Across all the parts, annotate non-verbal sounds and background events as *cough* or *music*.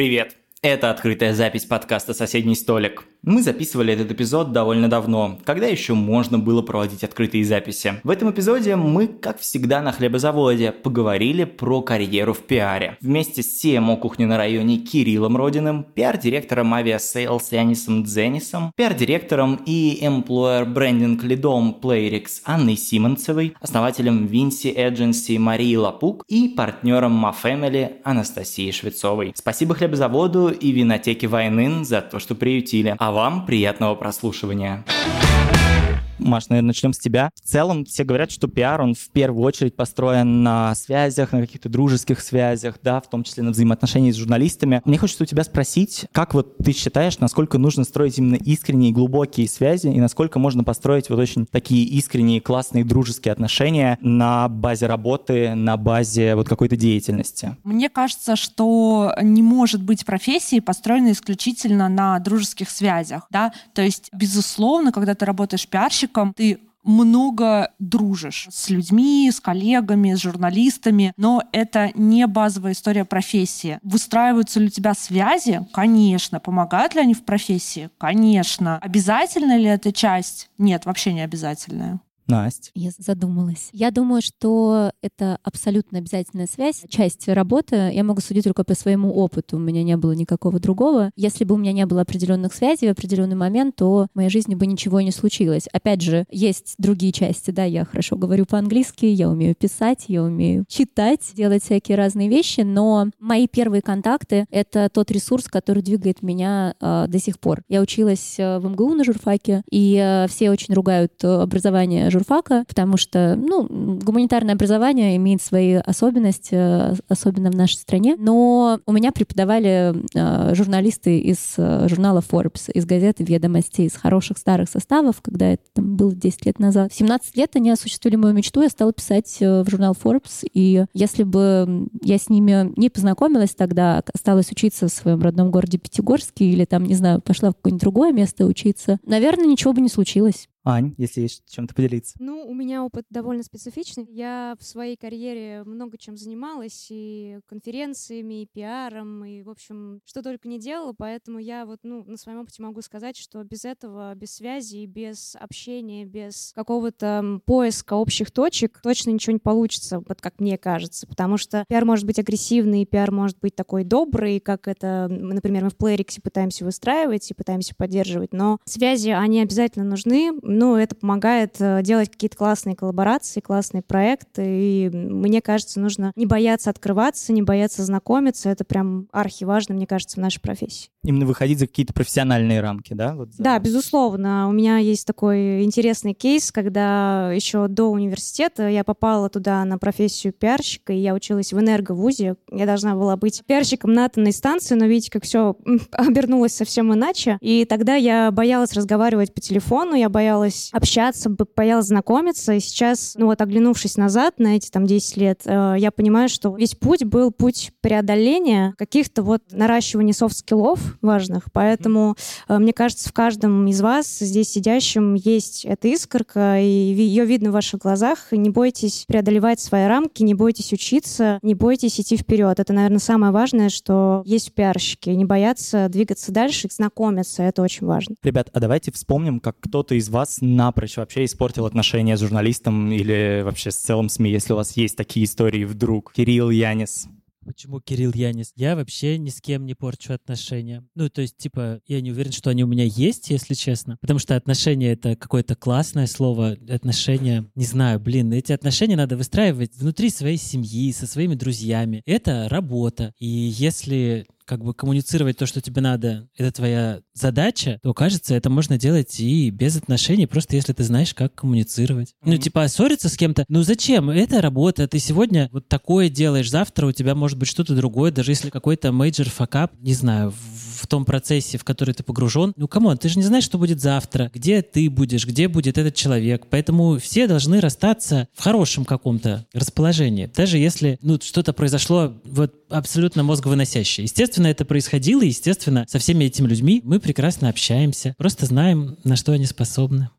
Привет! Это открытая запись подкаста «Соседний столик». Мы записывали этот эпизод довольно давно, когда еще можно было проводить открытые записи. В этом эпизоде мы, как всегда на хлебозаводе, поговорили про карьеру в пиаре. Вместе с CMO кухни на районе Кириллом Родиным, пиар-директором Aviasales Янисом Дзенисом, пиар-директором и employer branding лидом Playrix Анной Симонцевой, основателем Vinci Agency Марией Лапук и партнером Ma Family Анастасией Швецовой. Спасибо хлебозаводу и винотеке Вайнын за то, что приютили. А вам приятного прослушивания. Маш, наверное, начнем с тебя. В целом, все говорят, что пиар, он в первую очередь построен на связях, на каких-то дружеских связях, да, в том числе на взаимоотношениях с журналистами. Мне хочется у тебя спросить, как вот ты считаешь, насколько нужно строить именно искренние, глубокие связи, и насколько можно построить вот очень такие искренние, классные, дружеские отношения на базе работы, на базе вот какой-то деятельности? Мне кажется, что не может быть профессии, построенной исключительно на дружеских связях, да, то есть, безусловно, когда ты работаешь пиарщиком, пиарщиком ты много дружишь с людьми, с коллегами, с журналистами, но это не базовая история профессии. Выстраиваются ли у тебя связи? Конечно. Помогают ли они в профессии? Конечно. Обязательно ли эта часть? Нет, вообще не обязательная. Настя. Я задумалась. Я думаю, что это абсолютно обязательная связь. Часть работы я могу судить только по своему опыту. У меня не было никакого другого. Если бы у меня не было определенных связей в определенный момент, то в моей жизни бы ничего не случилось. Опять же, есть другие части, да, я хорошо говорю по-английски, я умею писать, я умею читать, делать всякие разные вещи, но мои первые контакты — это тот ресурс, который двигает меня э, до сих пор. Я училась э, в МГУ на журфаке, и э, все очень ругают образование журфака журфака, потому что, ну, гуманитарное образование имеет свои особенности, э, особенно в нашей стране. Но у меня преподавали э, журналисты из э, журнала Forbes, из газеты «Ведомости», из хороших старых составов, когда это там было 10 лет назад. В 17 лет они осуществили мою мечту, я стала писать в журнал Forbes, и если бы я с ними не познакомилась тогда, осталась учиться в своем родном городе Пятигорске или там, не знаю, пошла в какое-нибудь другое место учиться, наверное, ничего бы не случилось. Ань, если есть чем-то поделиться. Ну, у меня опыт довольно специфичный. Я в своей карьере много чем занималась, и конференциями, и пиаром, и, в общем, что только не делала, поэтому я вот, ну, на своем опыте могу сказать, что без этого, без связи, без общения, без какого-то поиска общих точек точно ничего не получится, вот как мне кажется, потому что пиар может быть агрессивный, пиар может быть такой добрый, как это, например, мы в Playrix пытаемся выстраивать и пытаемся поддерживать, но связи, они обязательно нужны, ну, это помогает э, делать какие-то классные коллаборации, классные проекты, и мне кажется, нужно не бояться открываться, не бояться знакомиться, это прям архиважно, мне кажется, в нашей профессии. Именно выходить за какие-то профессиональные рамки, да? Вот за... Да, безусловно. У меня есть такой интересный кейс, когда еще до университета я попала туда на профессию пиарщика, и я училась в энерговузе. Я должна была быть пиарщиком на атомной станции, но видите, как все *laughs* обернулось совсем иначе. И тогда я боялась разговаривать по телефону, я боялась боялась общаться, боялась знакомиться. И сейчас, ну вот оглянувшись назад на эти там 10 лет, э, я понимаю, что весь путь был путь преодоления каких-то вот наращивания soft skill ов важных. Поэтому, э, мне кажется, в каждом из вас, здесь сидящем, есть эта искорка, и ее видно в ваших глазах. Не бойтесь преодолевать свои рамки, не бойтесь учиться, не бойтесь идти вперед. Это, наверное, самое важное, что есть в пиарщике. Не бояться двигаться дальше, знакомиться. Это очень важно. Ребят, а давайте вспомним, как кто-то из вас напрочь вообще испортил отношения с журналистом или вообще с целым СМИ, если у вас есть такие истории вдруг? Кирилл, Янис. Почему Кирилл Янис? Я вообще ни с кем не порчу отношения. Ну, то есть, типа, я не уверен, что они у меня есть, если честно. Потому что отношения — это какое-то классное слово. Отношения, не знаю, блин, эти отношения надо выстраивать внутри своей семьи, со своими друзьями. Это работа. И если как бы коммуницировать то, что тебе надо, это твоя задача, то, кажется, это можно делать и без отношений, просто если ты знаешь, как коммуницировать. Mm-hmm. Ну, типа, ссориться с кем-то, ну зачем? Это работа, ты сегодня вот такое делаешь, завтра у тебя может быть что-то другое, даже если какой-то major fuckup, не знаю, в том процессе, в который ты погружен. Ну, come on, ты же не знаешь, что будет завтра, где ты будешь, где будет этот человек. Поэтому все должны расстаться в хорошем каком-то расположении. Даже если, ну, что-то произошло вот абсолютно мозговыносящее. Естественно, это происходило, и, естественно, со всеми этими людьми мы прекрасно общаемся, просто знаем, на что они способны.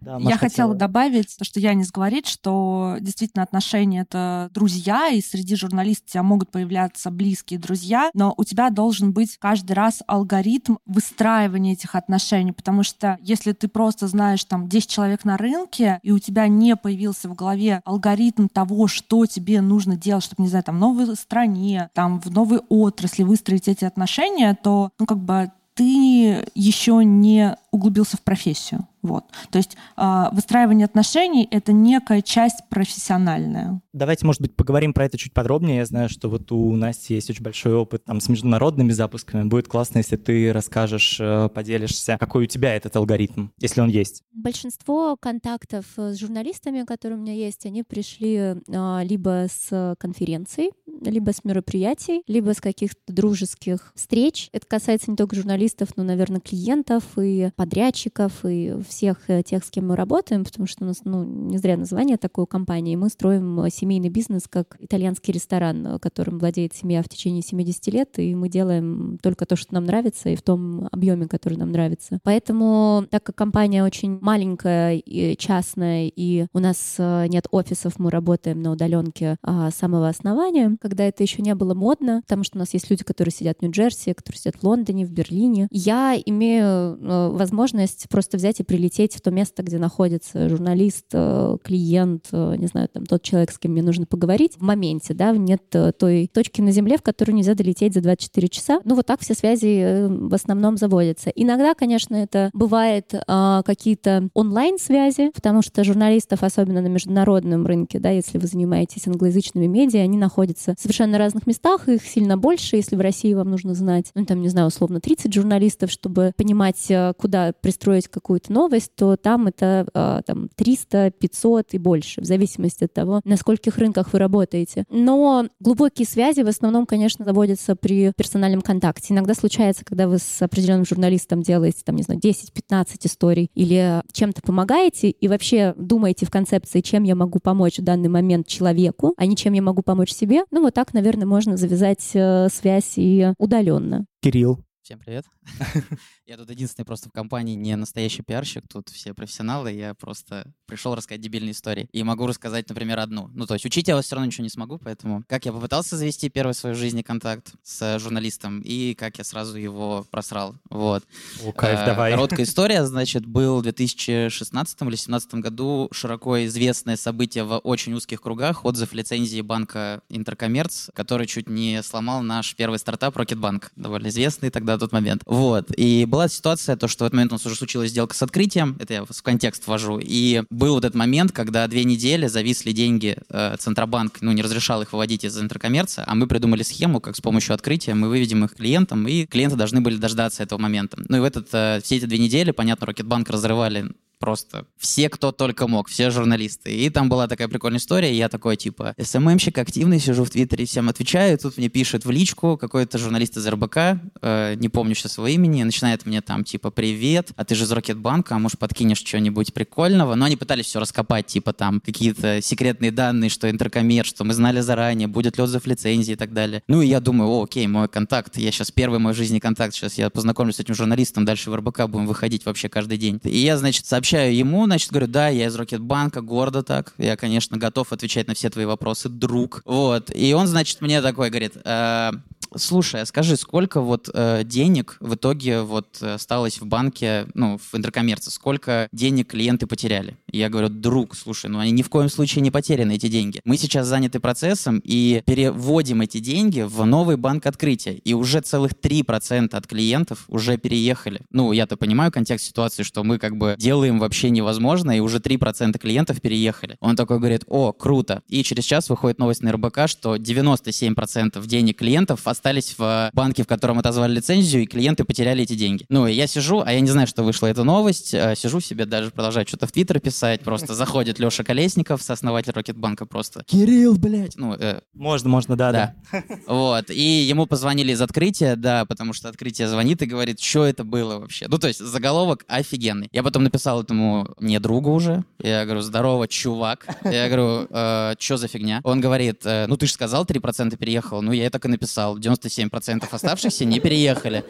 Да, Я хотела добавить, то, что Янис говорит, что действительно отношения — это друзья, и среди журналистов у тебя могут появляться близкие друзья, но у тебя должен быть каждый раз алгоритм выстраивания этих отношений, потому что если ты просто знаешь там 10 человек на рынке, и у тебя не появился в голове алгоритм того, что тебе нужно делать, чтобы, не знаю, там, в новой стране, там, в новой отрасли выстроить эти отношения, то, ну, как бы ты еще не углубился в профессию. Вот. То есть э, выстраивание отношений — это некая часть профессиональная. Давайте, может быть, поговорим про это чуть подробнее. Я знаю, что вот у Насти есть очень большой опыт там, с международными запусками. Будет классно, если ты расскажешь, э, поделишься, какой у тебя этот алгоритм, если он есть. Большинство контактов с журналистами, которые у меня есть, они пришли э, либо с конференций, либо с мероприятий, либо с каких-то дружеских встреч. Это касается не только журналистов, но, наверное, клиентов и подрядчиков, и всех э, тех, с кем мы работаем, потому что у нас, ну, не зря название такой компании. Мы строим э, семейный бизнес как итальянский ресторан, э, которым владеет семья в течение 70 лет, и мы делаем только то, что нам нравится, и в том объеме, который нам нравится. Поэтому, так как компания очень маленькая и частная, и у нас нет офисов, мы работаем на удаленке а, самого основания, когда это еще не было модно, потому что у нас есть люди, которые сидят в Нью-Джерси, которые сидят в Лондоне, в Берлине. Я имею возможность просто взять и прилететь в то место, где находится журналист, э, клиент, э, не знаю, там тот человек, с кем мне нужно поговорить в моменте, да, нет э, той точки на Земле, в которую нельзя долететь за 24 часа. Ну вот так все связи в основном заводятся. Иногда, конечно, это бывает а, какие-то онлайн-связи, потому что журналистов, особенно на международном рынке, да, если вы занимаетесь англоязычными медиа, они находятся в совершенно разных местах, их сильно больше, если в России вам нужно знать, ну там, не знаю, условно 30 журналистов, чтобы понимать, куда пристроить какую-то новость, то там это а, там 300, 500 и больше, в зависимости от того, на скольких рынках вы работаете. Но глубокие связи в основном, конечно, заводятся при персональном контакте. Иногда случается, когда вы с определенным журналистом делаете, там, не знаю, 10-15 историй или чем-то помогаете и вообще думаете в концепции, чем я могу помочь в данный момент человеку, а не чем я могу помочь себе, ну вот так, наверное, можно завязать э, связь и удаленно. Кирилл, Всем привет. *laughs* Я тут единственный просто в компании не настоящий пиарщик, тут все профессионалы, я просто пришел рассказать дебильные истории. И могу рассказать, например, одну. Ну, то есть учить я вас все равно ничего не смогу, поэтому как я попытался завести первый в своей жизни контакт с журналистом, и как я сразу его просрал. Вот. О, кайф, давай. Короткая *laughs* история, значит, был в 2016 или 2017 году широко известное событие в очень узких кругах, отзыв лицензии банка Интеркоммерц, который чуть не сломал наш первый стартап Рокетбанк, довольно известный тогда на тот момент. Вот. И был была ситуация, то, что в этот момент у нас уже случилась сделка с открытием, это я в контекст ввожу, и был вот этот момент, когда две недели зависли деньги, э, Центробанк, ну, не разрешал их выводить из интеркоммерца, а мы придумали схему, как с помощью открытия мы выведем их клиентам, и клиенты должны были дождаться этого момента. Ну и в этот, э, все эти две недели, понятно, Рокетбанк разрывали просто все, кто только мог, все журналисты. И там была такая прикольная история, я такой, типа, СММщик активный, сижу в Твиттере, всем отвечаю, тут мне пишет в личку какой-то журналист из РБК, э, не помню сейчас его имени, начинает мне там, типа, привет, а ты же из Рокетбанка, а может подкинешь что-нибудь прикольного? Но они пытались все раскопать, типа, там, какие-то секретные данные, что интеркоммер, что мы знали заранее, будет ли отзыв лицензии и так далее. Ну, и я думаю, о, окей, мой контакт, я сейчас первый в моей жизни контакт, сейчас я познакомлюсь с этим журналистом, дальше в РБК будем выходить вообще каждый день. И я, значит, сообщаю сообщаю ему, значит, говорю, да, я из Рокетбанка, гордо так, я, конечно, готов отвечать на все твои вопросы, друг. Вот, и он, значит, мне такой говорит, э, Слушай, а скажи, сколько вот э, денег в итоге вот э, осталось в банке, ну, в интеркоммерце? Сколько денег клиенты потеряли? я говорю, друг, слушай, ну они ни в коем случае не потеряны, эти деньги. Мы сейчас заняты процессом и переводим эти деньги в новый банк открытия. И уже целых 3% от клиентов уже переехали. Ну, я-то понимаю контекст ситуации, что мы как бы делаем вообще невозможно, и уже 3% клиентов переехали. Он такой говорит, о, круто. И через час выходит новость на РБК, что 97% денег клиентов остались в банке, в котором отозвали лицензию, и клиенты потеряли эти деньги. Ну, и я сижу, а я не знаю, что вышла эта новость, а сижу себе даже продолжаю что-то в Твиттер писать, просто заходит Леша Колесников, сооснователь Рокетбанка, просто «Кирилл, блядь!» Ну, э, можно, можно, да, да. да. Вот, и ему позвонили из открытия, да, потому что открытие звонит и говорит, что это было вообще. Ну, то есть заголовок офигенный. Я потом написал этому не другу уже, я говорю, здорово, чувак. Я говорю, э, что за фигня? Он говорит, э, ну, ты же сказал, 3% переехал. Ну, я так и написал. 97% оставшихся не переехали.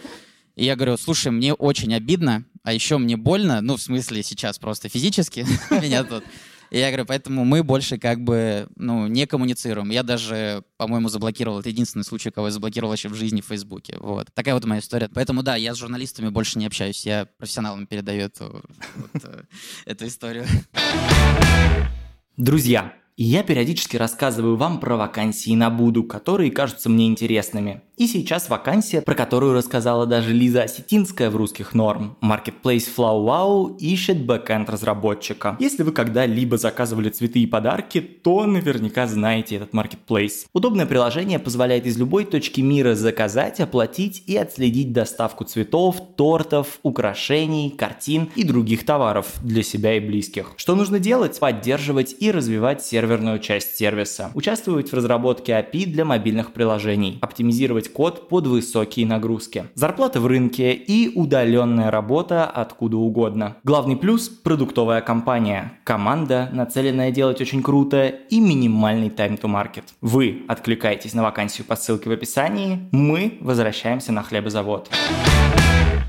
И я говорю, слушай, мне очень обидно, а еще мне больно, ну, в смысле, сейчас просто физически *laughs* меня тут. И я говорю, поэтому мы больше как бы, ну, не коммуницируем. Я даже, по-моему, заблокировал. Это единственный случай, кого я заблокировал вообще в жизни в Фейсбуке. Вот. Такая вот моя история. Поэтому, да, я с журналистами больше не общаюсь. Я профессионалам передаю эту, вот, э, эту историю. Друзья, я периодически рассказываю вам про вакансии на Буду, которые кажутся мне интересными. И сейчас вакансия, про которую рассказала даже Лиза Осетинская в русских норм. Marketplace FlowWow ищет бэкэнд разработчика. Если вы когда-либо заказывали цветы и подарки, то наверняка знаете этот Marketplace. Удобное приложение позволяет из любой точки мира заказать, оплатить и отследить доставку цветов, тортов, украшений, картин и других товаров для себя и близких. Что нужно делать? Поддерживать и развивать серверную часть сервиса. Участвовать в разработке API для мобильных приложений. Оптимизировать код под высокие нагрузки. Зарплата в рынке и удаленная работа откуда угодно. Главный плюс – продуктовая компания. Команда, нацеленная делать очень круто и минимальный time to market. Вы откликаетесь на вакансию по ссылке в описании, мы возвращаемся на хлебозавод.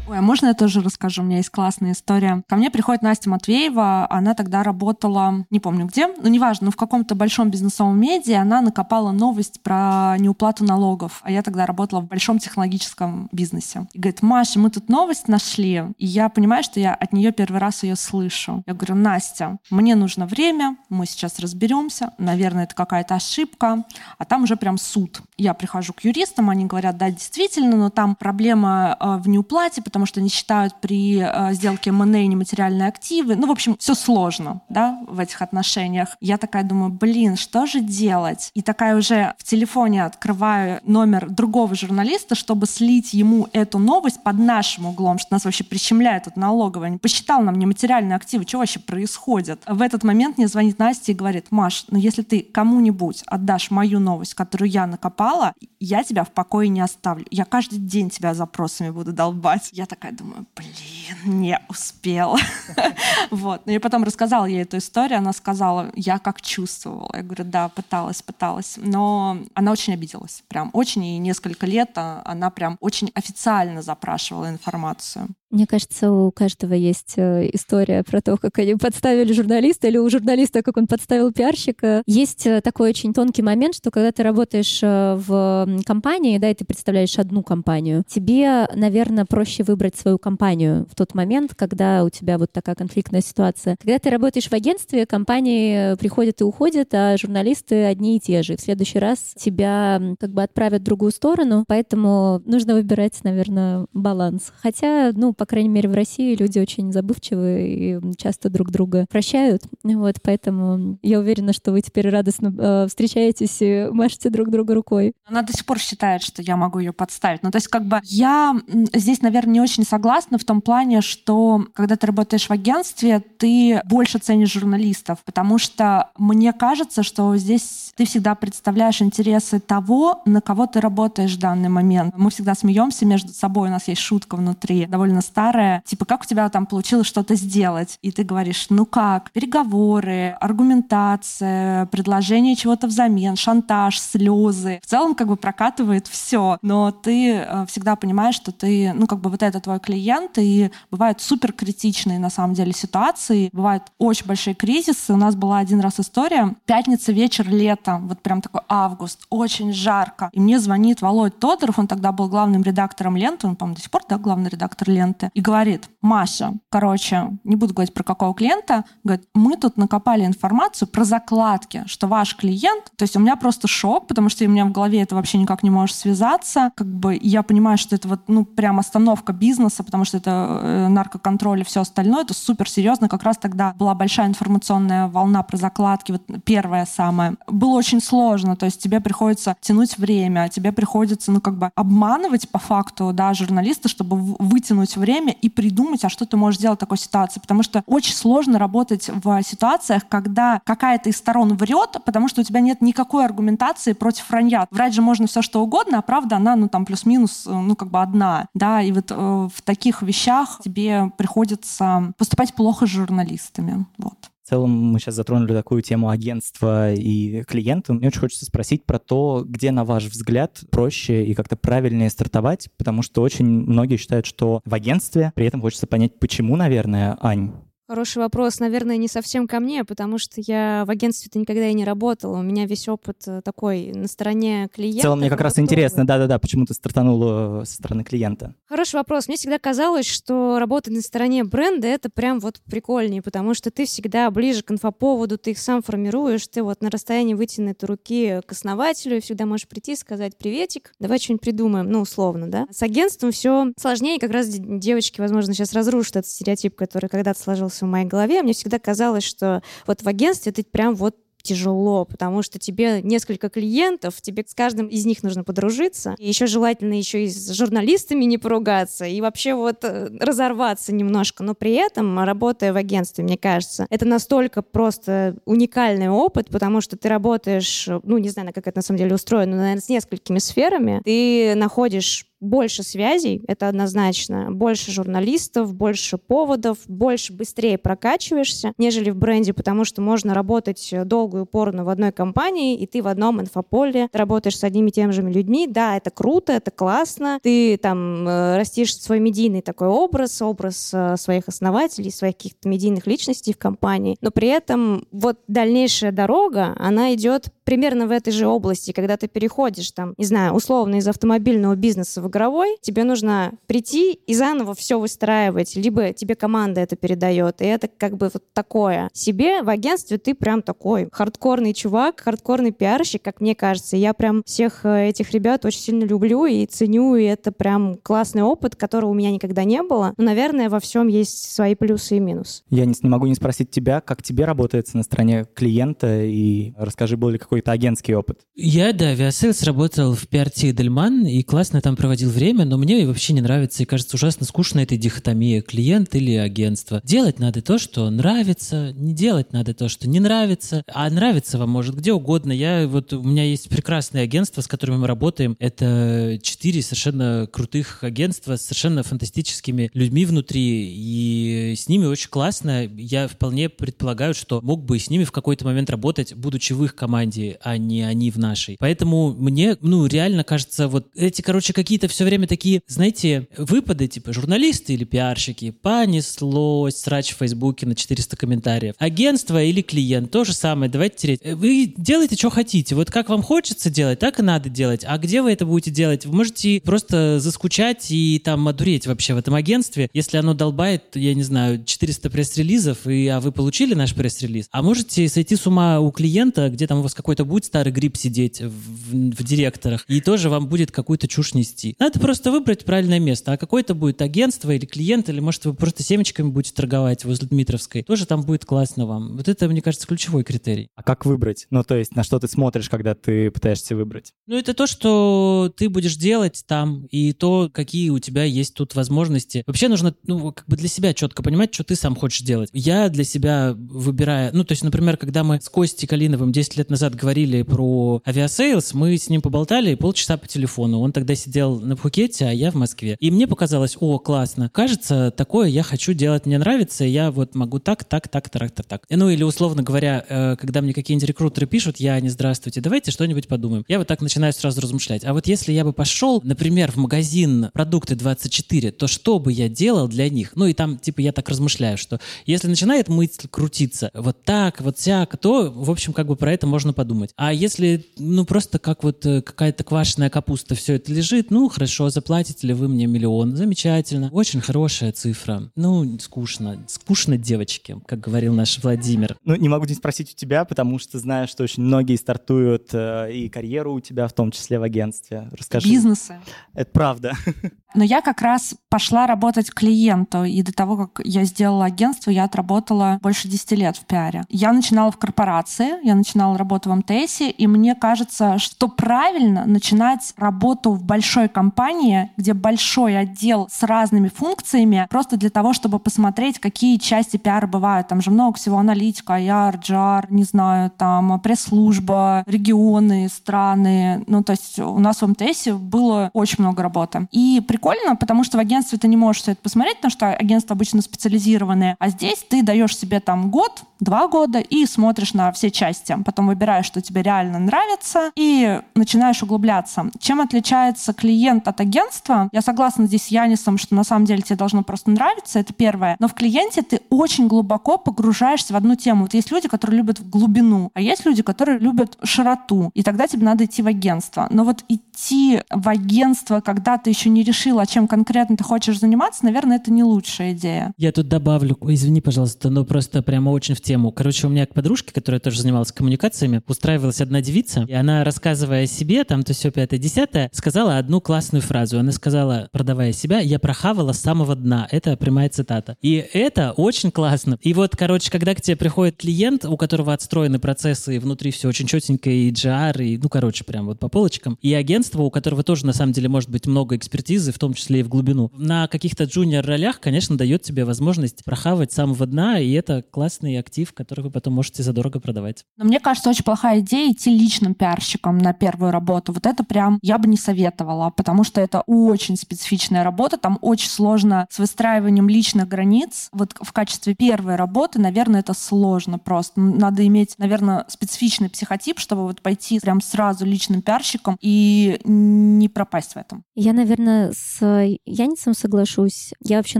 Ой, а можно я тоже расскажу? У меня есть классная история. Ко мне приходит Настя Матвеева, она тогда работала, не помню где, но неважно, но в каком-то большом бизнесовом медиа она накопала новость про неуплату налогов. А я тогда работала в большом технологическом бизнесе. И говорит, Маша, мы тут новость нашли, и я понимаю, что я от нее первый раз ее слышу. Я говорю, Настя, мне нужно время, мы сейчас разберемся, наверное, это какая-то ошибка, а там уже прям суд. Я прихожу к юристам, они говорят, да, действительно, но там проблема э, в неуплате, потому потому что они считают при э, сделке M&A нематериальные активы. Ну, в общем, все сложно, да, в этих отношениях. Я такая думаю, блин, что же делать? И такая уже в телефоне открываю номер другого журналиста, чтобы слить ему эту новость под нашим углом, что нас вообще прищемляет от налоговой. Посчитал нам нематериальные активы, что вообще происходит? В этот момент мне звонит Настя и говорит, Маш, ну если ты кому-нибудь отдашь мою новость, которую я накопала, я тебя в покое не оставлю. Я каждый день тебя запросами буду долбать. Я такая думаю, блин, не успела. *laughs* вот. Но я потом рассказала ей эту историю, она сказала, я как чувствовала. Я говорю, да, пыталась, пыталась. Но она очень обиделась. Прям очень. И несколько лет а, она прям очень официально запрашивала информацию. Мне кажется, у каждого есть э, история про то, как они подставили журналиста, или у журналиста, как он подставил пиарщика. Есть э, такой очень тонкий момент, что когда ты работаешь э, в компании, да, и ты представляешь одну компанию, тебе, наверное, проще выбрать свою компанию в тот момент, когда у тебя вот такая конфликтная ситуация. Когда ты работаешь в агентстве, компании приходят и уходят, а журналисты одни и те же. В следующий раз тебя как бы отправят в другую сторону, поэтому нужно выбирать, наверное, баланс. Хотя, ну, по крайней мере, в России люди очень забывчивы и часто друг друга прощают. Вот, поэтому я уверена, что вы теперь радостно э, встречаетесь и машете друг друга рукой. Она до сих пор считает, что я могу ее подставить. Ну, то есть, как бы я здесь, наверное, не очень согласна в том плане, что когда ты работаешь в агентстве, ты больше ценишь журналистов, потому что мне кажется, что здесь ты всегда представляешь интересы того, на кого ты работаешь в данный момент. Мы всегда смеемся между собой, у нас есть шутка внутри, довольно старая, типа, как у тебя там получилось что-то сделать? И ты говоришь, ну как? Переговоры, аргументация, предложение чего-то взамен, шантаж, слезы. В целом, как бы прокатывает все, но ты э, всегда понимаешь, что ты, ну, как бы вот это твой клиент, и бывают супер критичные, на самом деле, ситуации, бывают очень большие кризисы. У нас была один раз история, пятница вечер, лето, вот прям такой август, очень жарко. И мне звонит Володь Тодоров, он тогда был главным редактором ленты, он, по-моему, до сих пор, да, главный редактор ленты, клиента и говорит, Маша, короче, не буду говорить про какого клиента, говорит, мы тут накопали информацию про закладки, что ваш клиент, то есть у меня просто шок, потому что у меня в голове это вообще никак не может связаться, как бы я понимаю, что это вот, ну, прям остановка бизнеса, потому что это э, наркоконтроль и все остальное, это супер серьезно, как раз тогда была большая информационная волна про закладки, вот первая самая. Было очень сложно, то есть тебе приходится тянуть время, тебе приходится, ну, как бы обманывать по факту, да, журналиста, чтобы вытянуть время и придумать, а что ты можешь сделать в такой ситуации. Потому что очень сложно работать в ситуациях, когда какая-то из сторон врет, потому что у тебя нет никакой аргументации против вранья. Врать же можно все что угодно, а правда она, ну, там, плюс-минус, э, ну, как бы одна. Да, и вот э, в таких вещах тебе приходится поступать плохо с журналистами. Вот. В целом мы сейчас затронули такую тему агентства и клиента. Мне очень хочется спросить про то, где, на ваш взгляд, проще и как-то правильнее стартовать, потому что очень многие считают, что в агентстве, при этом хочется понять, почему, наверное, Ань, Хороший вопрос. Наверное, не совсем ко мне, потому что я в агентстве-то никогда и не работала. У меня весь опыт э, такой на стороне клиента. В целом, мне как раз интересно, да-да-да, почему ты стартанула со стороны клиента? Хороший вопрос. Мне всегда казалось, что работать на стороне бренда — это прям вот прикольнее, потому что ты всегда ближе к инфоповоду, ты их сам формируешь, ты вот на расстоянии вытянутой руки к основателю всегда можешь прийти и сказать «приветик, давай что-нибудь придумаем», ну, условно, да. С агентством все сложнее, как раз девочки, возможно, сейчас разрушат этот стереотип, который когда-то сложился в моей голове, мне всегда казалось, что вот в агентстве ты прям вот тяжело, потому что тебе несколько клиентов, тебе с каждым из них нужно подружиться. И еще желательно еще и с журналистами не поругаться, и вообще вот э, разорваться немножко. Но при этом, работая в агентстве, мне кажется, это настолько просто уникальный опыт, потому что ты работаешь, ну, не знаю, как это на самом деле устроено, но, наверное, с несколькими сферами. Ты находишь больше связей, это однозначно, больше журналистов, больше поводов, больше, быстрее прокачиваешься, нежели в бренде, потому что можно работать долго и упорно в одной компании, и ты в одном инфополе, работаешь с одними и теми же людьми, да, это круто, это классно, ты там э, растишь свой медийный такой образ, образ э, своих основателей, своих каких-то медийных личностей в компании, но при этом вот дальнейшая дорога, она идет примерно в этой же области, когда ты переходишь там, не знаю, условно из автомобильного бизнеса в игровой, тебе нужно прийти и заново все выстраивать, либо тебе команда это передает, и это как бы вот такое. Себе в агентстве ты прям такой хардкорный чувак, хардкорный пиарщик, как мне кажется. Я прям всех э, этих ребят очень сильно люблю и ценю, и это прям классный опыт, которого у меня никогда не было. Но, наверное, во всем есть свои плюсы и минусы. Я не, не могу не спросить тебя, как тебе работается на стороне клиента, и расскажи, был ли какой-то агентский опыт? Я, да, Viasales работал в PRT Дельман, и классно там проводил проводил время, но мне вообще не нравится и кажется ужасно скучно эта дихотомия клиент или агентство. Делать надо то, что нравится, не делать надо то, что не нравится. А нравится вам может где угодно. Я вот у меня есть прекрасные агентства, с которыми мы работаем. Это четыре совершенно крутых агентства с совершенно фантастическими людьми внутри. И с ними очень классно. Я вполне предполагаю, что мог бы с ними в какой-то момент работать, будучи в их команде, а не они в нашей. Поэтому мне, ну, реально кажется, вот эти, короче, какие-то все время такие, знаете, выпады, типа журналисты или пиарщики, понеслось, срач в Фейсбуке на 400 комментариев. Агентство или клиент, то же самое, давайте тереть. Вы делаете, что хотите. Вот как вам хочется делать, так и надо делать. А где вы это будете делать? Вы можете просто заскучать и там одуреть вообще в этом агентстве, если оно долбает, я не знаю, 400 пресс-релизов, и, а вы получили наш пресс-релиз. А можете сойти с ума у клиента, где там у вас какой-то будет старый грипп сидеть в, в директорах, и тоже вам будет какую-то чушь нести. Надо просто выбрать правильное место. А какое это будет агентство или клиент, или может вы просто семечками будете торговать возле Дмитровской. Тоже там будет классно вам. Вот это, мне кажется, ключевой критерий. А как выбрать? Ну, то есть на что ты смотришь, когда ты пытаешься выбрать? Ну, это то, что ты будешь делать там, и то, какие у тебя есть тут возможности. Вообще нужно, ну, как бы для себя четко понимать, что ты сам хочешь делать. Я для себя выбираю, ну, то есть, например, когда мы с Костей Калиновым 10 лет назад говорили про Aviasales, мы с ним поболтали полчаса по телефону. Он тогда сидел на Пхукете, а я в Москве. И мне показалось, о, классно. Кажется, такое я хочу делать, мне нравится, я вот могу так, так, так, так, так, так. Ну или условно говоря, э, когда мне какие-нибудь рекрутеры пишут, я не здравствуйте, давайте что-нибудь подумаем. Я вот так начинаю сразу размышлять. А вот если я бы пошел, например, в магазин продукты 24, то что бы я делал для них? Ну и там, типа, я так размышляю, что если начинает мысль крутиться вот так, вот всяко, то, в общем, как бы про это можно подумать. А если, ну, просто как вот э, какая-то квашеная капуста все это лежит, ну, хорошо, заплатите ли вы мне миллион? Замечательно. Очень хорошая цифра. Ну, скучно. Скучно девочки, как говорил наш Владимир. Ну, не могу не спросить у тебя, потому что знаю, что очень многие стартуют э, и карьеру у тебя, в том числе в агентстве. Расскажи. Бизнесы. Это правда. *laughs* Но я как раз пошла работать клиенту, и до того, как я сделала агентство, я отработала больше 10 лет в пиаре. Я начинала в корпорации, я начинала работу в МТСе, и мне кажется, что правильно начинать работу в большой компании, где большой отдел с разными функциями, просто для того, чтобы посмотреть, какие части пиара бывают. Там же много всего аналитика, IR, GR, не знаю, там пресс-служба, регионы, страны. Ну, то есть у нас в МТСе было очень много работы. И при прикольно, потому что в агентстве ты не можешь все это посмотреть, потому что агентства обычно специализированные, а здесь ты даешь себе там год, два года и смотришь на все части. Потом выбираешь, что тебе реально нравится, и начинаешь углубляться. Чем отличается клиент от агентства? Я согласна здесь с Янисом, что на самом деле тебе должно просто нравиться, это первое. Но в клиенте ты очень глубоко погружаешься в одну тему. Вот есть люди, которые любят глубину, а есть люди, которые любят широту. И тогда тебе надо идти в агентство. Но вот идти в агентство, когда ты еще не решила, чем конкретно ты хочешь заниматься, наверное, это не лучшая идея. Я тут добавлю, извини, пожалуйста, но просто прямо очень в тему. Короче, у меня к подружке, которая тоже занималась коммуникациями, устраивалась одна девица, и она, рассказывая о себе, там то все пятое, десятое, сказала одну классную фразу. Она сказала, продавая себя, я прохавала с самого дна. Это прямая цитата. И это очень классно. И вот, короче, когда к тебе приходит клиент, у которого отстроены процессы, и внутри все очень четенько, и GR, и, ну, короче, прям вот по полочкам, и агентство, у которого тоже, на самом деле, может быть много экспертизы, в том числе и в глубину, на каких-то джуниор-ролях, конечно, дает тебе возможность прохавать с самого дна, и это классный актив, который вы потом можете задорого продавать. Но мне кажется, очень плохая идея идти личным пиарщиком на первую работу. Вот это прям я бы не советовала, потому что это очень специфичная работа, там очень сложно с выстраиванием личных границ. Вот в качестве первой работы, наверное, это сложно просто. Надо иметь, наверное, специфичный психотип, чтобы вот пойти прям сразу личным пиарщиком и не пропасть в этом. Я, наверное, с Янисом соглашусь. Я вообще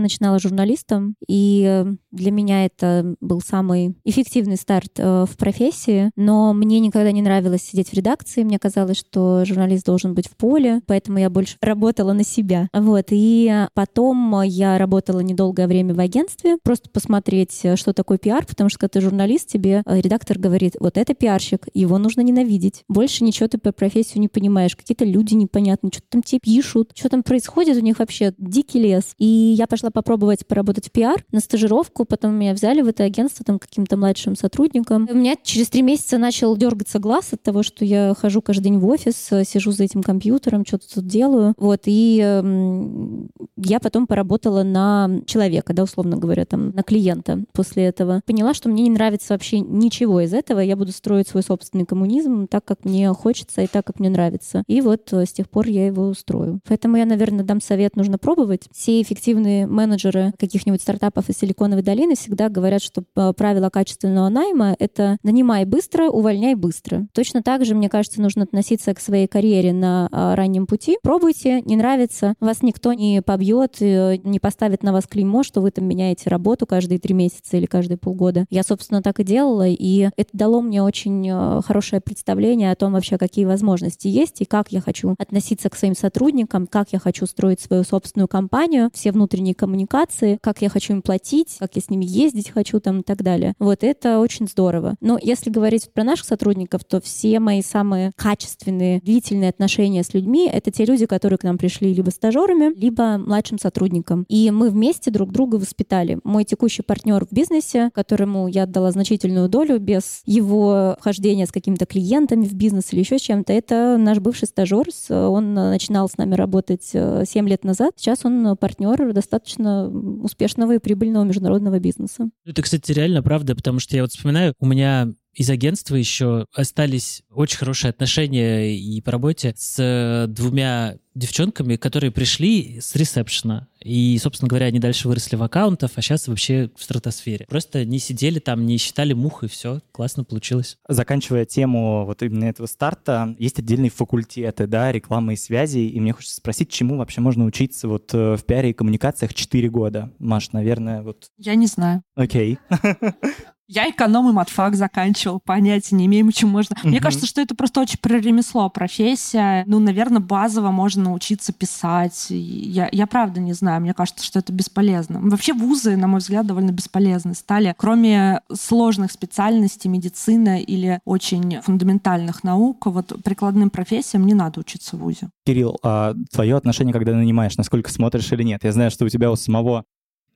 начинала журналистом, и для меня это был самый эффективный старт э, в профессии, но мне никогда не нравилось сидеть в редакции, мне казалось, что журналист должен быть в поле, поэтому я больше *laughs* работала на себя. Вот, и потом я работала недолгое время в агентстве, просто посмотреть, что такое пиар, потому что когда ты журналист, тебе э, редактор говорит, вот это пиарщик, его нужно ненавидеть. Больше ничего ты по профессию не понимаешь, какие-то люди непонятные, что там тебе пишут, что там происходит у них вообще, дикий лес. И я пошла попробовать поработать в пиар на стажировку, потом меня взяли в это агентство там каким-то младшим сотрудником. У меня через три месяца начал дергаться глаз от того, что я хожу каждый день в офис, сижу за этим компьютером, что-то тут делаю. Вот, и э, я потом поработала на человека, да, условно говоря, там, на клиента после этого. Поняла, что мне не нравится вообще ничего из этого. Я буду строить свой собственный коммунизм так, как мне хочется и так, как мне нравится. И вот э, с тех пор я его устрою. Поэтому я, наверное, дам совет, нужно пробовать. Все эффективные менеджеры каких-нибудь стартапов из Силиконовой долины всегда говорят, что э, правило качественного найма — это нанимай быстро, увольняй быстро. Точно так же, мне кажется, нужно относиться к своей карьере на а, раннем пути. Пробуйте, не нравится, вас никто не побьет, э, не поставит на вас клеймо, что вы там меняете работу каждые три месяца или каждые полгода. Я, собственно, так и делала, и это дало мне очень э, хорошее представление о том вообще, какие возможности есть и как я хочу относиться к своим сотрудникам, как я хочу строить свою собственную компанию, все внутренние коммуникации, как я хочу им платить, как я с ними ездить хочу там и так далее. Вот это очень здорово. Но если говорить про наших сотрудников, то все мои самые качественные, длительные отношения с людьми — это те люди, которые к нам пришли либо стажерами, либо младшим сотрудником. И мы вместе друг друга воспитали. Мой текущий партнер в бизнесе, которому я отдала значительную долю без его вхождения с какими-то клиентами в бизнес или еще чем-то, это наш бывший стажер. Он начинал с нами работать 7 э, лет назад. Сейчас он партнер достаточно успешного и прибыльного международного бизнеса. Это, кстати, реально правда, потому что я вот вспоминаю, у меня из агентства еще остались очень хорошие отношения и по работе с э, двумя девчонками, которые пришли с ресепшена. И, собственно говоря, они дальше выросли в аккаунтов, а сейчас вообще в стратосфере. Просто не сидели там, не считали мух, и все. Классно получилось. Заканчивая тему вот именно этого старта, есть отдельные факультеты, да, рекламы и связи, и мне хочется спросить, чему вообще можно учиться вот э, в пиаре и коммуникациях 4 года? Маш, наверное, вот... Я не знаю. Окей. *laughs* Я эконом и матфак заканчивал, понятия не имею, чем можно. Мне кажется, что это просто очень про ремесло, профессия. Ну, наверное, базово можно научиться писать. Я, я правда не знаю, мне кажется, что это бесполезно. Вообще вузы, на мой взгляд, довольно бесполезны стали. Кроме сложных специальностей, медицины или очень фундаментальных наук, вот прикладным профессиям не надо учиться в вузе. Кирилл, а твое отношение, когда нанимаешь, насколько смотришь или нет? Я знаю, что у тебя у самого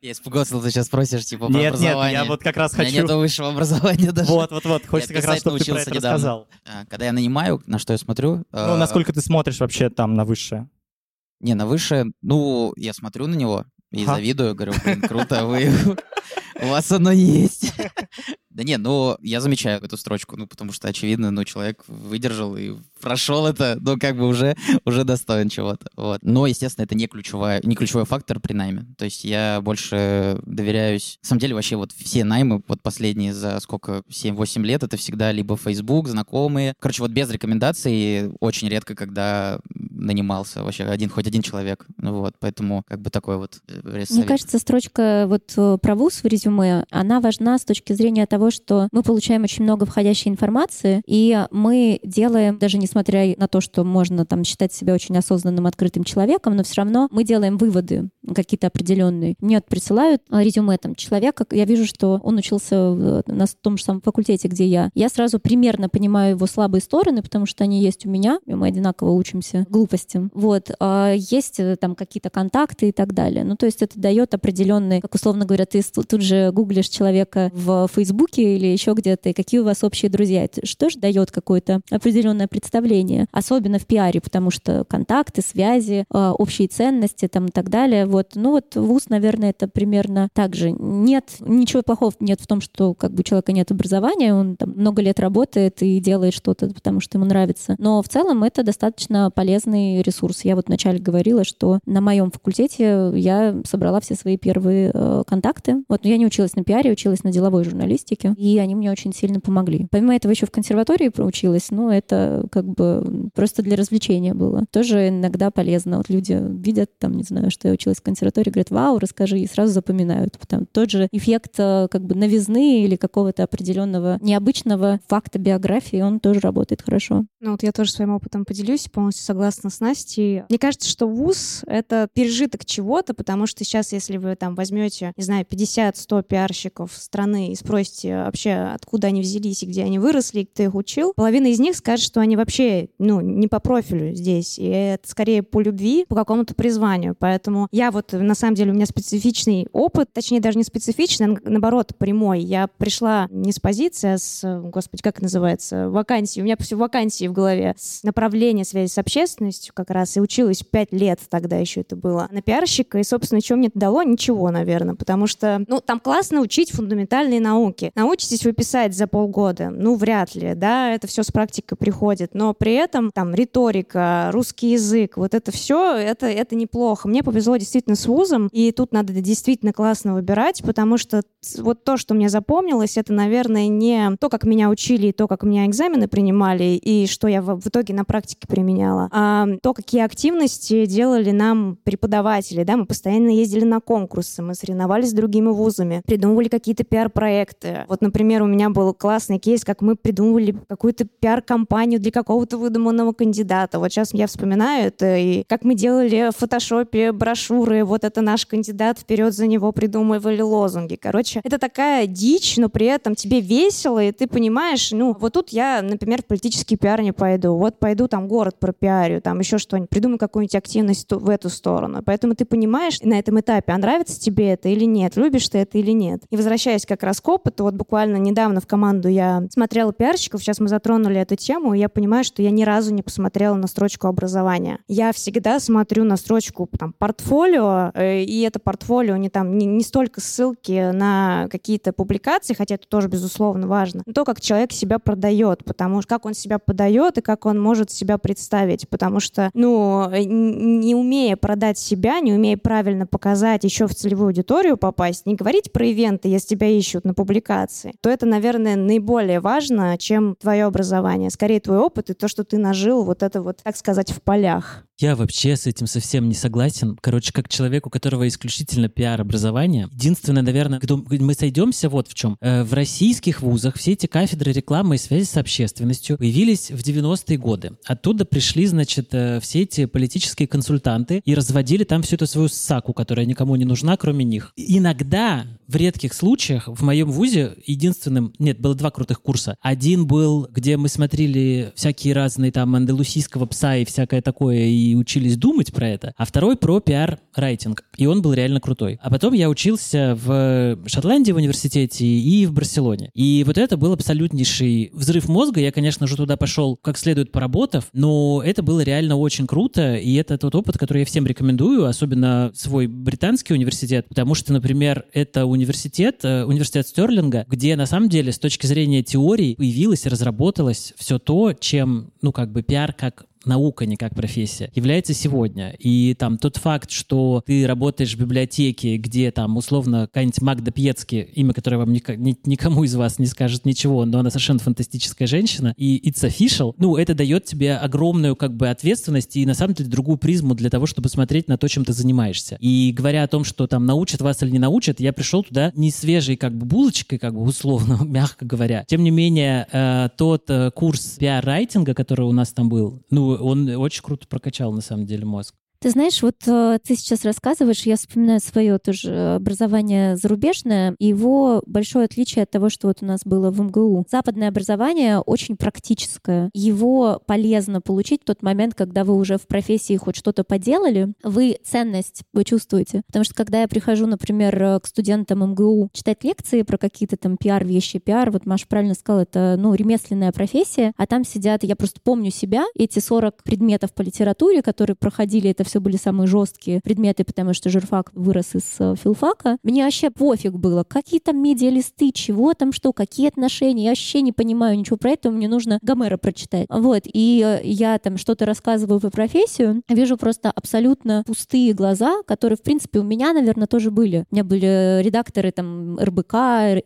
я испугался, ты сейчас спросишь, типа, про нет. Нет, я вот как раз хочу... У меня нет высшего образования даже. Вот, вот, вот. Хочется как раз, чтобы ты про это недавно. рассказал. А, когда я нанимаю, на что я смотрю... Ну, э... насколько ты смотришь вообще там на высшее? Не, на высшее, ну, я смотрю на него и ага. завидую, говорю, блин, круто, вы... *laughs* *laughs* У вас оно есть. *laughs* Да нет, ну, я замечаю эту строчку, ну, потому что, очевидно, ну, человек выдержал и прошел это, ну, как бы уже, уже достоин чего-то, вот. Но, естественно, это не, ключевая, не ключевой фактор при найме. То есть я больше доверяюсь... На самом деле, вообще, вот все наймы, вот последние за сколько, 7-8 лет, это всегда либо Facebook, знакомые. Короче, вот без рекомендаций очень редко, когда нанимался вообще один, хоть один человек. Ну, вот, поэтому как бы такой вот э, Мне кажется, строчка вот э, про вуз в резюме, она важна с точки зрения того, что мы получаем очень много входящей информации, и мы делаем, даже несмотря на то, что можно там считать себя очень осознанным, открытым человеком, но все равно мы делаем выводы какие-то определенные. Мне вот присылают э, резюме там человека, я вижу, что он учился на том же самом факультете, где я. Я сразу примерно понимаю его слабые стороны, потому что они есть у меня, и мы одинаково учимся глупостям. Вот. А есть э, там какие-то контакты и так далее. Ну, то есть это дает определенный, как условно говоря, ты тут же гуглишь человека в Фейсбуке или еще где-то, и какие у вас общие друзья. Это что же дает какое-то определенное представление, особенно в пиаре, потому что контакты, связи, а, общие ценности там и так далее. Вот. Ну вот ВУЗ, наверное, это примерно так же. Нет, ничего плохого нет в том, что как бы у человека нет образования, он там много лет работает и делает что-то, потому что ему нравится. Но в целом это достаточно полезный ресурс. Я вот вначале говорила, что на моем факультете я собрала все свои первые э, контакты. Вот, но я не училась на пиаре, училась на деловой журналистике, и они мне очень сильно помогли. Помимо этого еще в консерватории проучилась, но это как бы просто для развлечения было. Тоже иногда полезно. Вот люди видят, там, не знаю, что я училась в консерватории, говорят, вау, расскажи, и сразу запоминают. Потому тот же эффект э, как бы новизны или какого-то определенного необычного факта биографии, он тоже работает хорошо. Ну вот я тоже своим опытом поделюсь, полностью согласна с Настей. Мне кажется, что вуз — это пережиток чего-то, потому что сейчас, если вы там возьмете, не знаю, 50-100 пиарщиков страны и спросите вообще, откуда они взялись и где они выросли, кто их учил, половина из них скажет, что они вообще, ну, не по профилю здесь, и это скорее по любви, по какому-то призванию. Поэтому я вот, на самом деле, у меня специфичный опыт, точнее, даже не специфичный, а наоборот, прямой. Я пришла не с позиции, а с, господи, как называется, вакансии. У меня все вакансии в голове. С направления связи с общественностью как раз. И училась пять лет тогда еще это было. На пиарщика. И, собственно, что мне это дало? Ничего, наверное. Потому что, ну, там классно учить фундаментальные науки. Научитесь вы писать за полгода? Ну, вряд ли, да. Это все с практикой приходит. Но при этом там риторика, русский язык, вот это все, это, это неплохо. Мне повезло действительно с вузом. И тут надо действительно классно выбирать, потому что вот то, что мне запомнилось, это, наверное, не то, как меня учили, и то, как меня экзамены принимали, и что я в, итоге на практике применяла, а то, какие активности делали нам преподаватели. Да? Мы постоянно ездили на конкурсы, мы соревновались с другими вузами, придумывали какие-то пиар-проекты. Вот, например, у меня был классный кейс, как мы придумывали какую-то пиар-компанию для какого-то выдуманного кандидата. Вот сейчас я вспоминаю это, и как мы делали в фотошопе брошюры, вот это наш кандидат, вперед за него придумывали лозунги. Короче, это такая дичь, но при этом тебе весело, и ты понимаешь, ну, вот тут я, например, в политический пиар не пойду, вот пойду там город пропиарю, там еще что-нибудь, придумаю какую-нибудь активность в эту сторону. Поэтому ты понимаешь на этом этапе, а нравится тебе это или нет, любишь ты это или нет. И возвращаясь как раз к опыту, вот буквально недавно в команду я смотрела пиарщиков, сейчас мы затронули эту тему, и я понимаю, что я ни разу не посмотрела на строчку образования. Я всегда смотрю на строчку там портфолио, э, и это портфолио не там не, не столько ссылки на какие-то публикации, хотя это тоже безусловно важно, но то, как человек себя продает, потому что как он себя подает и как он может себя представить, потому что, ну, не умея продать себя, не умея правильно показать, еще в целевую аудиторию попасть, не говорить про ивенты, если тебя ищут на публикации, то это, наверное, наиболее важно, чем твое образование. Скорее, твой опыт и то, что ты нажил вот это вот, так сказать, в полях. Я вообще с этим совсем не согласен. Короче, как человек, у которого исключительно пиар-образование, единственное, наверное, мы сойдемся вот в чем. Э, в российских вузах все эти кафедры рекламы и связи с общественностью появились в 90-е годы. Оттуда пришли, значит, э, все эти политические консультанты и разводили там всю эту свою саку, которая никому не нужна, кроме них. Иногда, в редких случаях, в моем вузе единственным... Нет, было два крутых курса. Один был, где мы смотрели всякие разные там андалусийского пса и всякое такое, и учились думать про это, а второй про пиар-райтинг. И он был реально крутой. А потом я учился в Шотландии в университете и в Барселоне. И вот это был абсолютнейший взрыв мозга. Я, конечно же, туда пошел как следует поработав, но это было реально очень круто, и это тот опыт, который я всем рекомендую, особенно свой британский университет, потому что, например, это университет, э, университет Стерлинга, где на самом деле с точки зрения теории появилось и разработалось все то, чем, ну, как бы пиар как наука, не как профессия, является сегодня. И там тот факт, что ты работаешь в библиотеке, где там условно какая-нибудь Магда Пьецки, имя которое вам ник- ни- никому из вас не скажет ничего, но она совершенно фантастическая женщина, и It's Official, ну, это дает тебе огромную как бы ответственность и на самом деле другую призму для того, чтобы смотреть на то, чем ты занимаешься. И говоря о том, что там научат вас или не научат, я пришел туда не свежей как бы булочкой, как бы условно, *laughs* мягко говоря. Тем не менее, э, тот э, курс пиар-райтинга, который у нас там был, ну, он очень круто прокачал, на самом деле, мозг. Ты знаешь, вот э, ты сейчас рассказываешь, я вспоминаю свое тоже образование зарубежное, его большое отличие от того, что вот у нас было в МГУ. Западное образование очень практическое. Его полезно получить в тот момент, когда вы уже в профессии хоть что-то поделали, вы ценность вы чувствуете. Потому что когда я прихожу, например, к студентам МГУ читать лекции про какие-то там пиар-вещи, пиар, вот Маша правильно сказала, это, ну, ремесленная профессия, а там сидят, я просто помню себя, эти 40 предметов по литературе, которые проходили, это все были самые жесткие предметы, потому что журфак вырос из э, филфака. Мне вообще пофиг было, какие там медиалисты, чего там что, какие отношения. Я вообще не понимаю ничего про это, мне нужно Гомера прочитать. Вот, и э, я там что-то рассказываю по профессию, вижу просто абсолютно пустые глаза, которые, в принципе, у меня, наверное, тоже были. У меня были редакторы там РБК,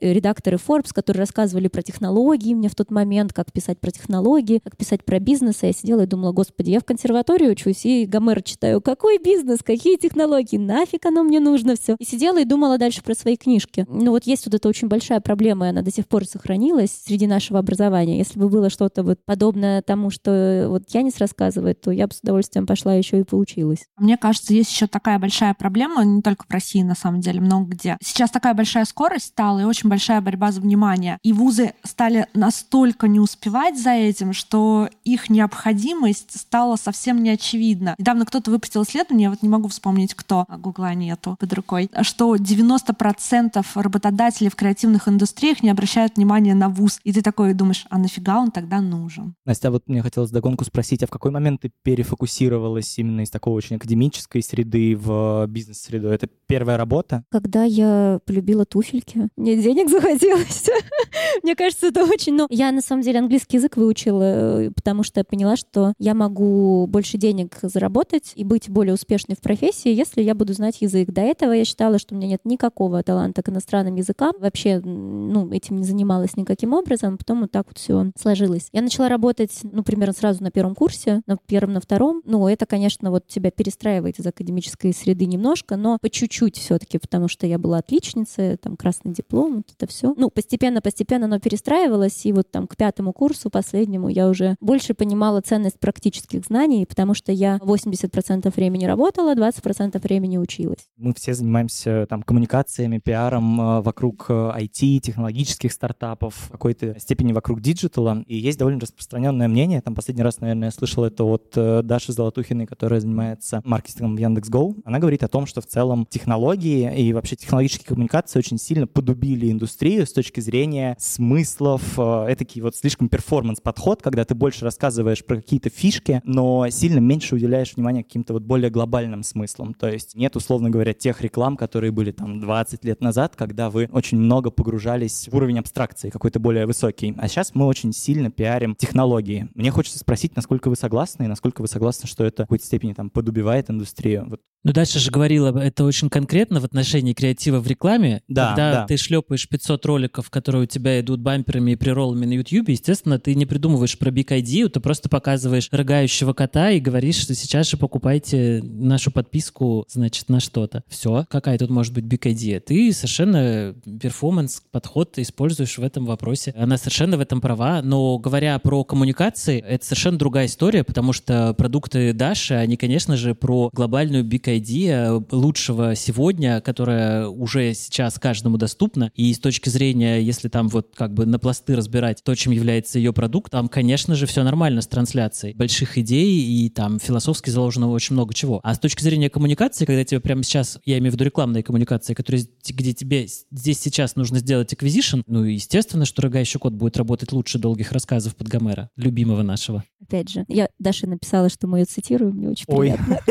редакторы Forbes, которые рассказывали про технологии мне в тот момент, как писать про технологии, как писать про бизнес. И я сидела и думала, господи, я в консерватории учусь и Гомера читаю. Какой бизнес, какие технологии, нафиг оно мне нужно все. И сидела и думала дальше про свои книжки. Ну вот есть вот эта очень большая проблема, и она до сих пор сохранилась среди нашего образования. Если бы было что-то вот подобное тому, что вот Янис рассказывает, то я бы с удовольствием пошла еще и поучилась. Мне кажется, есть еще такая большая проблема, не только в России, на самом деле, много где. Сейчас такая большая скорость стала и очень большая борьба за внимание. И вузы стали настолько не успевать за этим, что их необходимость стала совсем неочевидна. Недавно кто-то выпустил исследование, я вот не могу вспомнить, кто, а гугла нету под рукой, что 90% работодателей в креативных индустриях не обращают внимания на вуз. И ты такой думаешь, а нафига он тогда нужен? Настя, а вот мне хотелось догонку спросить, а в какой момент ты перефокусировалась именно из такого очень академической среды в бизнес-среду? Это первая работа? Когда я полюбила туфельки, мне денег *laughs* захотелось. *laughs* Мне кажется, это очень... Ну, я на самом деле английский язык выучила, э, потому что я поняла, что я могу больше денег заработать и быть более успешной в профессии, если я буду знать язык. До этого я считала, что у меня нет никакого таланта к иностранным языкам. Вообще, ну, этим не занималась никаким образом. Потом вот так вот все сложилось. Я начала работать, ну, примерно сразу на первом курсе, на первом, на втором. Ну, это, конечно, вот тебя перестраивает из академической среды немножко, но по чуть-чуть все-таки, потому что я была отличницей, там, красный диплом, вот это все. Ну, постепенно-постепенно оно перестраивалось, и вот там к пятому курсу, последнему, я уже больше понимала ценность практических знаний, потому что я 80% времени работала, 20% времени училась. Мы все занимаемся там коммуникациями, пиаром э, вокруг IT, технологических стартапов, в какой-то степени вокруг digital а. И есть довольно распространенное мнение, там последний раз, наверное, я слышал это от э, Даши Золотухиной, которая занимается маркетингом в Яндекс.Go. Она говорит о том, что в целом технологии и вообще технологические коммуникации очень сильно погубили индустрию с точки зрения смыслов. Это вот слишком performance -подход, когда ты больше рассказываешь про какие-то фишки, но сильно меньше уделяешь внимания каким-то вот более глобальным смыслам. То есть нет, условно говоря, тех реклам, которые были там 20 лет назад, когда вы очень много погружались в уровень абстракции, какой-то более высокий. А сейчас мы очень сильно пиарим технологии. Мне хочется спросить, насколько вы согласны, и насколько вы согласны, что это в какой-то степени там подубивает индустрию. Вот. Ну, дальше же говорила, это очень конкретно в отношении креатива в рекламе. Да, когда да. ты шлепаешь 500 роликов, которые у тебя идут бамперами и прироллами на YouTube, естественно, ты не придумываешь про Big Idea, ты просто показываешь рыгающего кота и говоришь, что сейчас же покупай покупайте нашу подписку, значит, на что-то. Все, какая тут может быть idea? Ты совершенно перформанс подход используешь в этом вопросе. Она совершенно в этом права, но говоря про коммуникации, это совершенно другая история, потому что продукты Даши, они, конечно же, про глобальную idea лучшего сегодня, которая уже сейчас каждому доступна, и с точки зрения, если там вот как бы на пласты разбирать то, чем является ее продукт, там, конечно же, все нормально с трансляцией больших идей и там философски заложено очень много чего. А с точки зрения коммуникации, когда тебе прямо сейчас, я имею в виду рекламные коммуникации, которые, где тебе здесь сейчас нужно сделать acquisition, ну, естественно, что рога еще код будет работать лучше долгих рассказов под Гомера, любимого нашего. Опять же, я Даша написала, что мы ее цитируем, мне очень Ой. приятно. *laughs*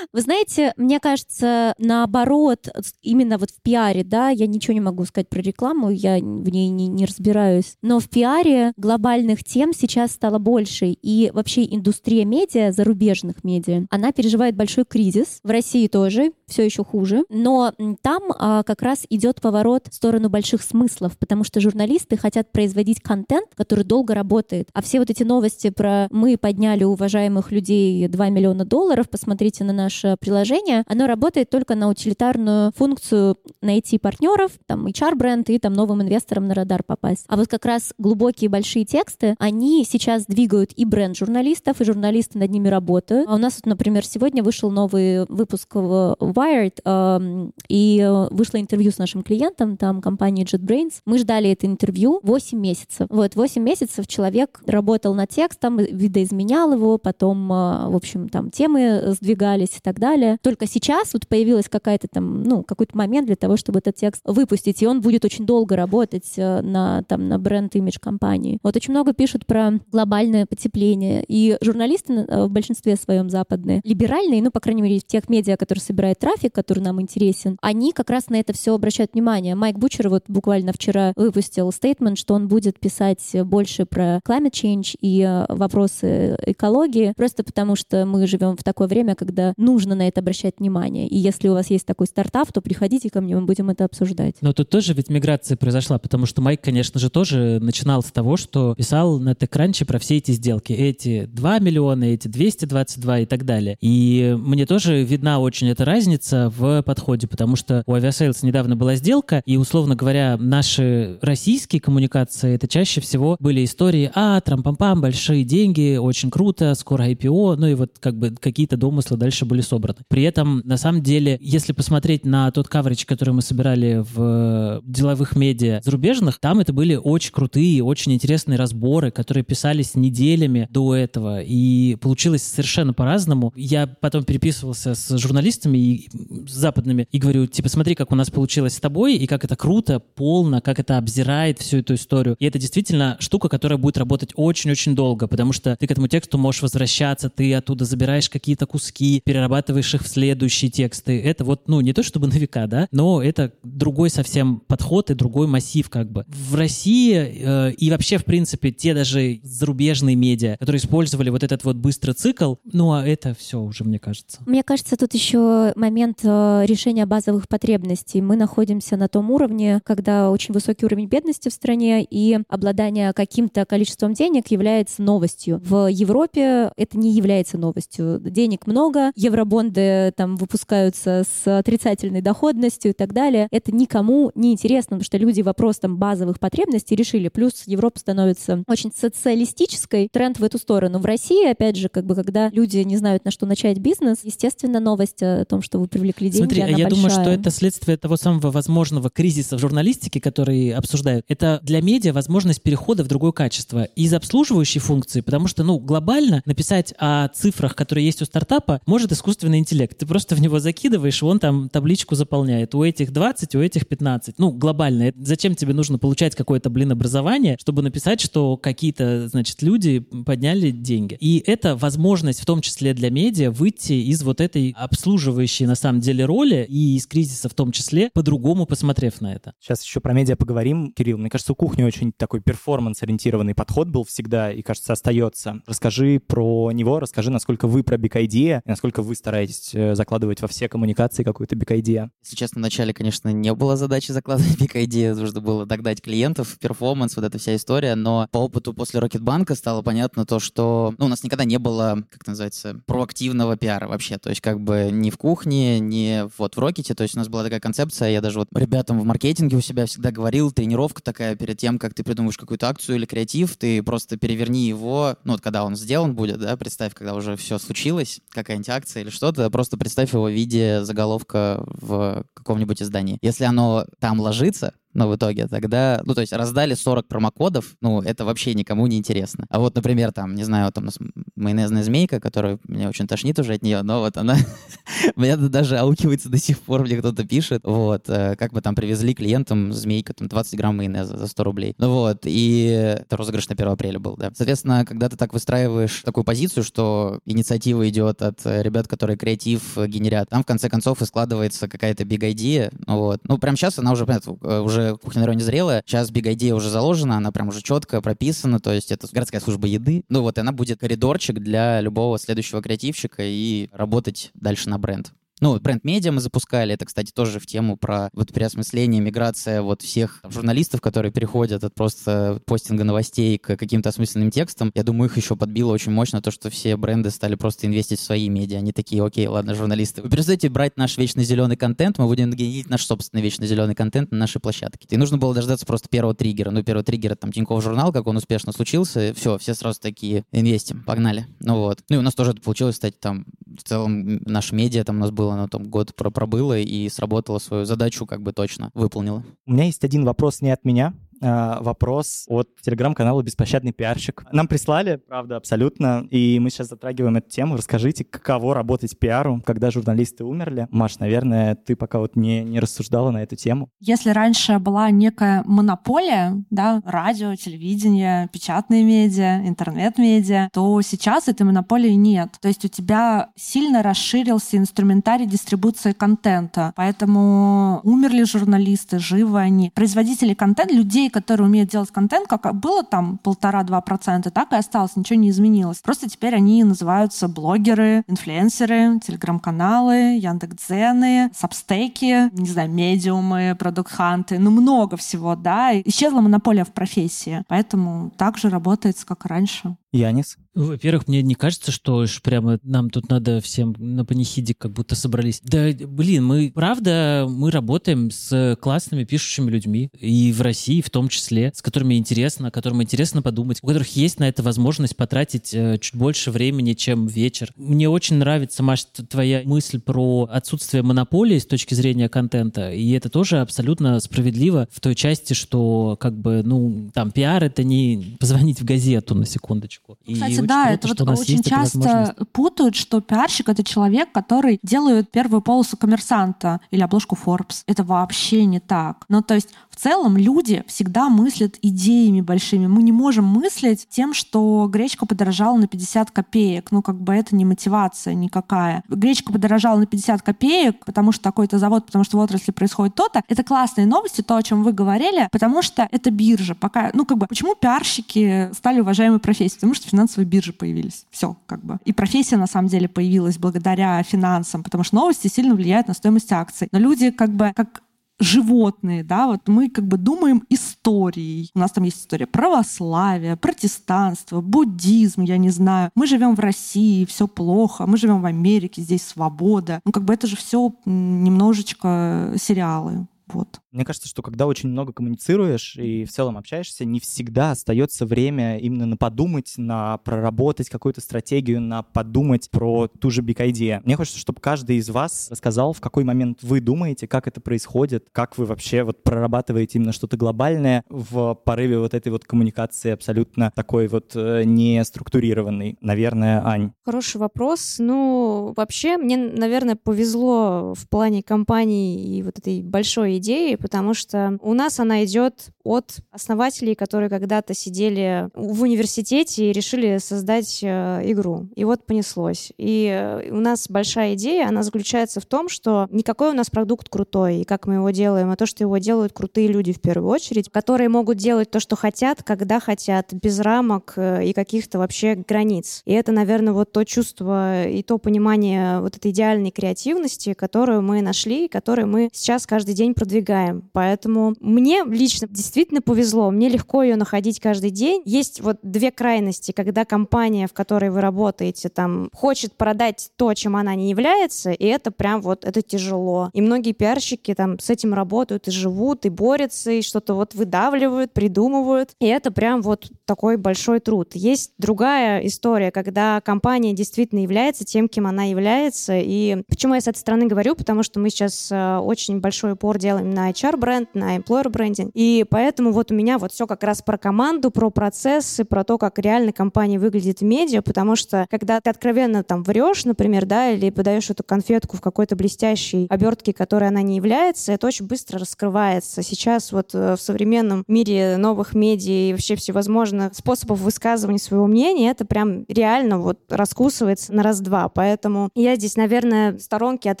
Вы знаете, мне кажется, наоборот, именно вот в пиаре, да, я ничего не могу сказать про рекламу, я в ней не, не разбираюсь, но в пиаре глобальных тем сейчас стало больше, и вообще индустрия медиа, зарубежных медиа, она переживает большой кризис, в России тоже, все еще хуже, но там а, как раз идет поворот в сторону больших смыслов, потому что журналисты хотят производить контент, который долго работает, а все вот эти новости про мы подняли уважаемых людей 2 миллиона долларов, посмотрите на наше приложение, оно работает только на утилитарную функцию найти партнеров, там HR-бренд и там новым инвесторам на радар попасть. А вот как раз глубокие большие тексты, они сейчас двигают и бренд журналистов, и журналисты над ними работают. А у нас, вот, например, сегодня вышел новый выпуск в Wired, эм, и э, вышло интервью с нашим клиентом, там компании JetBrains. Мы ждали это интервью 8 месяцев. Вот, 8 месяцев человек работал над текстом, видоизменял его, потом, э, в общем, там темы сдвигались и так далее. Только сейчас вот появилась какая-то там, ну, какой-то момент для того, чтобы этот текст выпустить, и он будет очень долго работать э, на, там, на бренд-имидж компании. Вот очень много пишут про глобальное потепление, и журналисты э, в большинстве своем западные, либеральные, ну, по крайней мере, в тех медиа, которые собирают трафик, который нам интересен, они как раз на это все обращают внимание. Майк Бучер вот буквально вчера выпустил стейтмент, что он будет писать больше про climate change и э, вопросы экологии, просто потому что мы живем в такое время, когда нужно на это обращать внимание. И если у вас есть такой стартап, то приходите ко мне, мы будем это обсуждать. Но тут тоже ведь миграция произошла, потому что Майк, конечно же, тоже начинал с того, что писал на TechCrunch про все эти сделки. Эти 2 миллиона, эти 222 и так далее. И мне тоже видна очень эта разница в подходе, потому что у Aviasales недавно была сделка, и, условно говоря, наши российские коммуникации, это чаще всего были истории, а, трам-пам-пам, большие деньги, очень круто, скоро IPO, ну и вот как бы какие-то домыслы дальше были собраны. При этом, на самом деле, если посмотреть на тот каверидж, который мы собирали в деловых медиа зарубежных, там это были очень крутые, очень интересные разборы, которые писались неделями до этого, и получилось совершенно по-разному. Я потом переписывался с журналистами и с западными и говорю, типа, смотри, как у нас получилось с тобой, и как это круто, полно, как это обзирает всю эту историю. И это действительно штука, которая будет работать очень-очень долго, потому что ты к этому тексту можешь возвращаться, ты оттуда забираешь какие-то куски, перерабатываешь их в следующие тексты. Это вот, ну, не то чтобы на века, да, но это другой совсем подход и другой массив как бы. В России э, и вообще, в принципе, те даже зарубежные медиа, которые использовали вот этот вот быстрый цикл, ну, а это все уже, мне кажется. Мне кажется, тут еще момент э, решения базовых потребностей. Мы находимся на том уровне, когда очень высокий уровень бедности в стране, и обладание каким-то количеством денег является новостью. В Европе это не является новостью. Денег много, евробонды там выпускаются с отрицательной доходностью и так далее. Это никому не интересно, потому что люди вопрос там базовых потребностей решили. Плюс Европа становится очень социалистической, тренд в эту сторону. В России, опять же, как бы, когда люди не знают, на что начать бизнес, естественно, новость о том, что вы привлекли деньги, Смотри, я думаю, большая. что это следствие того самого возможного кризиса в журналистике, который обсуждают. Это для медиа возможность перехода в другое качество из обслуживающей функции, потому что, ну, глобально написать о цифрах, которые есть у стартапа, может искусственный интеллект. Ты просто в него закидываешь, и он там табличку заполняет. У этих 20, у этих 15. Ну, глобально. Зачем тебе нужно получать какое-то, блин, образование, чтобы написать, что какие-то, значит, люди подняли деньги. И это возможность, в том числе для медиа, выйти из вот этой обслуживающей, на самом деле, роли и из кризиса в том числе, по-другому посмотрев на это. Сейчас еще про медиа поговорим. Кирилл, мне кажется, у кухни очень такой перформанс-ориентированный подход был всегда и, кажется, остается. Расскажи про него, расскажи, насколько вы про Big Idea, и насколько вы стараетесь э, закладывать во все коммуникации какую-то big idea? Если честно, вначале, конечно, не было задачи закладывать big idea, нужно было догнать клиентов, перформанс, вот эта вся история, но по опыту после Рокетбанка стало понятно то, что ну, у нас никогда не было, как это называется, проактивного пиара вообще, то есть как бы ни в кухне, ни вот в Рокете, то есть у нас была такая концепция, я даже вот ребятам в маркетинге у себя всегда говорил, тренировка такая перед тем, как ты придумаешь какую-то акцию или креатив, ты просто переверни его, ну вот когда он сделан будет, да, представь, когда уже все случилось, какая-нибудь акция или что-то, просто представь его в виде заголовка в каком-нибудь издании. Если оно там ложится, но в итоге тогда, ну, то есть раздали 40 промокодов, ну, это вообще никому не интересно. А вот, например, там, не знаю, там у нас майонезная змейка, которая меня очень тошнит уже от нее, но вот она, *laughs* меня даже аукивается до сих пор, мне кто-то пишет, вот, э, как бы там привезли клиентам змейка, там, 20 грамм майонеза за 100 рублей. Ну вот, и это розыгрыш на 1 апреля был, да. Соответственно, когда ты так выстраиваешь такую позицию, что инициатива идет от э, ребят, которые креатив генерят, там, в конце концов, и складывается какая-то big idea, вот. Ну, прямо сейчас она уже, понятно, э, кухня на районе зрелая. Сейчас Big Idea уже заложена, она прям уже четко прописана, то есть это городская служба еды. Ну вот, она будет коридорчик для любого следующего креативщика и работать дальше на бренд. Ну, бренд-медиа мы запускали, это, кстати, тоже в тему про вот переосмысление, миграция вот всех журналистов, которые переходят от просто постинга новостей к каким-то осмысленным текстам. Я думаю, их еще подбило очень мощно то, что все бренды стали просто инвестить в свои медиа. Они такие, окей, ладно, журналисты, вы перестаете брать наш вечно зеленый контент, мы будем генерить наш собственный вечно зеленый контент на нашей площадке. И нужно было дождаться просто первого триггера. Ну, первый триггер — это там Тинькофф журнал, как он успешно случился. Все, все сразу такие, инвестим, погнали. Ну вот. Ну и у нас тоже это получилось, кстати, там в целом наш медиа там у нас было, оно там год пробыло и сработало свою задачу, как бы точно выполнило. У меня есть один вопрос не от меня, а, вопрос от телеграм-канала «Беспощадный пиарщик». Нам прислали, правда, абсолютно, и мы сейчас затрагиваем эту тему. Расскажите, каково работать пиару, когда журналисты умерли? Маш, наверное, ты пока вот не, не рассуждала на эту тему. Если раньше была некая монополия, да, радио, телевидение, печатные медиа, интернет-медиа, то сейчас этой монополии нет. То есть у тебя сильно расширился инструментарий дистрибуции контента, поэтому умерли журналисты, живы они. Производители контента, людей, людей, которые умеют делать контент, как было там полтора-два процента, так и осталось, ничего не изменилось. Просто теперь они называются блогеры, инфлюенсеры, телеграм-каналы, Яндекс.Дзены, сабстеки, не знаю, медиумы, продукт-ханты, ну много всего, да. Исчезла монополия в профессии, поэтому так же работает, как раньше. Янис? Во-первых, мне не кажется, что уж прямо нам тут надо всем на панихиде как будто собрались. Да, блин, мы, правда, мы работаем с классными пишущими людьми, и в России в том числе, с которыми интересно, которым интересно подумать, у которых есть на это возможность потратить э, чуть больше времени, чем вечер. Мне очень нравится, Маш, твоя мысль про отсутствие монополии с точки зрения контента, и это тоже абсолютно справедливо в той части, что как бы, ну, там, пиар — это не позвонить в газету на секундочку. Кстати, да, это вот очень часто путают, что пиарщик — это человек, который делает первую полосу коммерсанта или обложку Forbes. Это вообще не так. Ну, то есть в целом люди всегда мыслят идеями большими. Мы не можем мыслить тем, что гречка подорожала на 50 копеек. Ну, как бы это не мотивация никакая. Гречка подорожала на 50 копеек, потому что такой-то завод, потому что в отрасли происходит то-то. Это классные новости, то, о чем вы говорили, потому что это биржа. Пока, ну, как бы, почему пиарщики стали уважаемой профессией? Потому что финансовые биржи появились. Все, как бы. И профессия, на самом деле, появилась благодаря финансам, потому что новости сильно влияют на стоимость акций. Но люди, как бы, как животные, да, вот мы как бы думаем историей. У нас там есть история православия, протестанства, буддизм, я не знаю. Мы живем в России, все плохо. Мы живем в Америке, здесь свобода. Ну, как бы это же все немножечко сериалы. Вот. Мне кажется, что когда очень много коммуницируешь и в целом общаешься, не всегда остается время именно на подумать, на проработать какую-то стратегию, на подумать про ту же Big Idea. Мне хочется, чтобы каждый из вас рассказал, в какой момент вы думаете, как это происходит, как вы вообще вот прорабатываете именно что-то глобальное в порыве вот этой вот коммуникации абсолютно такой вот э, не структурированной. Наверное, Ань. Хороший вопрос. Ну, вообще, мне, наверное, повезло в плане компании и вот этой большой идеи, потому что у нас она идет от основателей, которые когда-то сидели в университете и решили создать э, игру. И вот понеслось. И э, у нас большая идея, она заключается в том, что никакой у нас продукт крутой, и как мы его делаем, а то, что его делают крутые люди в первую очередь, которые могут делать то, что хотят, когда хотят, без рамок э, и каких-то вообще границ. И это, наверное, вот то чувство и то понимание вот этой идеальной креативности, которую мы нашли, которую мы сейчас каждый день продвигаем. Поэтому мне лично действительно повезло. Мне легко ее находить каждый день. Есть вот две крайности, когда компания, в которой вы работаете, там хочет продать то, чем она не является, и это прям вот, это тяжело. И многие пиарщики там с этим работают и живут, и борются, и что-то вот выдавливают, придумывают. И это прям вот такой большой труд. Есть другая история, когда компания действительно является тем, кем она является. И почему я с этой стороны говорю? Потому что мы сейчас э, очень большой упор делаем на HR-бренд, на employer брендинг. И поэтому вот у меня вот все как раз про команду, про процессы, про то, как реально компания выглядит в медиа, потому что когда ты откровенно там врешь, например, да, или подаешь эту конфетку в какой-то блестящей обертке, которой она не является, это очень быстро раскрывается. Сейчас вот э, в современном мире новых медиа и вообще всевозможных способов высказывания своего мнения, это прям реально вот раскусывается на раз-два. Поэтому я здесь, наверное, в сторонке от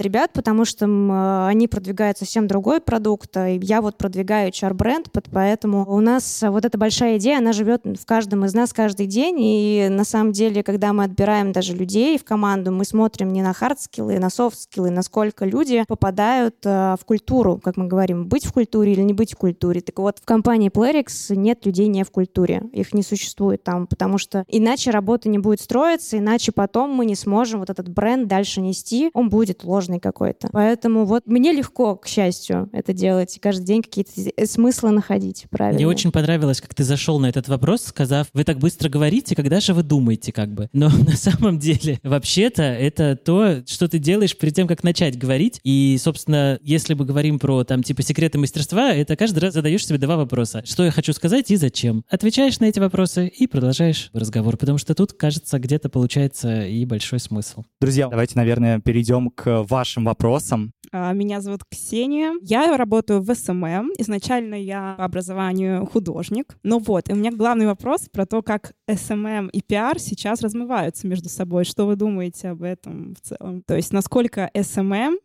ребят, потому что э, они продвигают совсем другой продукт, а я вот продвигаю HR-бренд, поэтому у нас вот эта большая идея, она живет в каждом из нас каждый день, и на самом деле, когда мы отбираем даже людей в команду, мы смотрим не на хардскиллы, на софт-скиллы, насколько люди попадают э, в культуру, как мы говорим, быть в культуре или не быть в культуре. Так вот, в компании Playrix нет людей не в культуре, их не существует там, потому что иначе работа не будет строиться, иначе потом мы не сможем вот этот бренд дальше нести, он будет ложный какой-то. Поэтому вот мне легко, к счастью, это делать, и каждый день какие-то смыслы находить, правильно. Мне очень понравилось, как ты зашел на этот вопрос, сказав, вы так быстро говорите, когда же вы думаете, как бы. Но *laughs* на самом деле, вообще-то, это то, что ты делаешь перед тем, как начать говорить. И, собственно, если мы говорим про, там, типа, секреты мастерства, это каждый раз задаешь себе два вопроса. Что я хочу сказать и зачем? Отвечаешь на эти вопросы и продолжаешь разговор, потому что тут, кажется, где-то получается и большой смысл. Друзья, давайте, наверное, перейдем к вашим вопросам. А, меня зовут Ксения. Я работаю в SMM. Изначально я по образованию художник. Но вот, и у меня главный вопрос про то, как SMM и пиар сейчас размываются между собой. Что вы думаете об этом в целом? То есть насколько SMM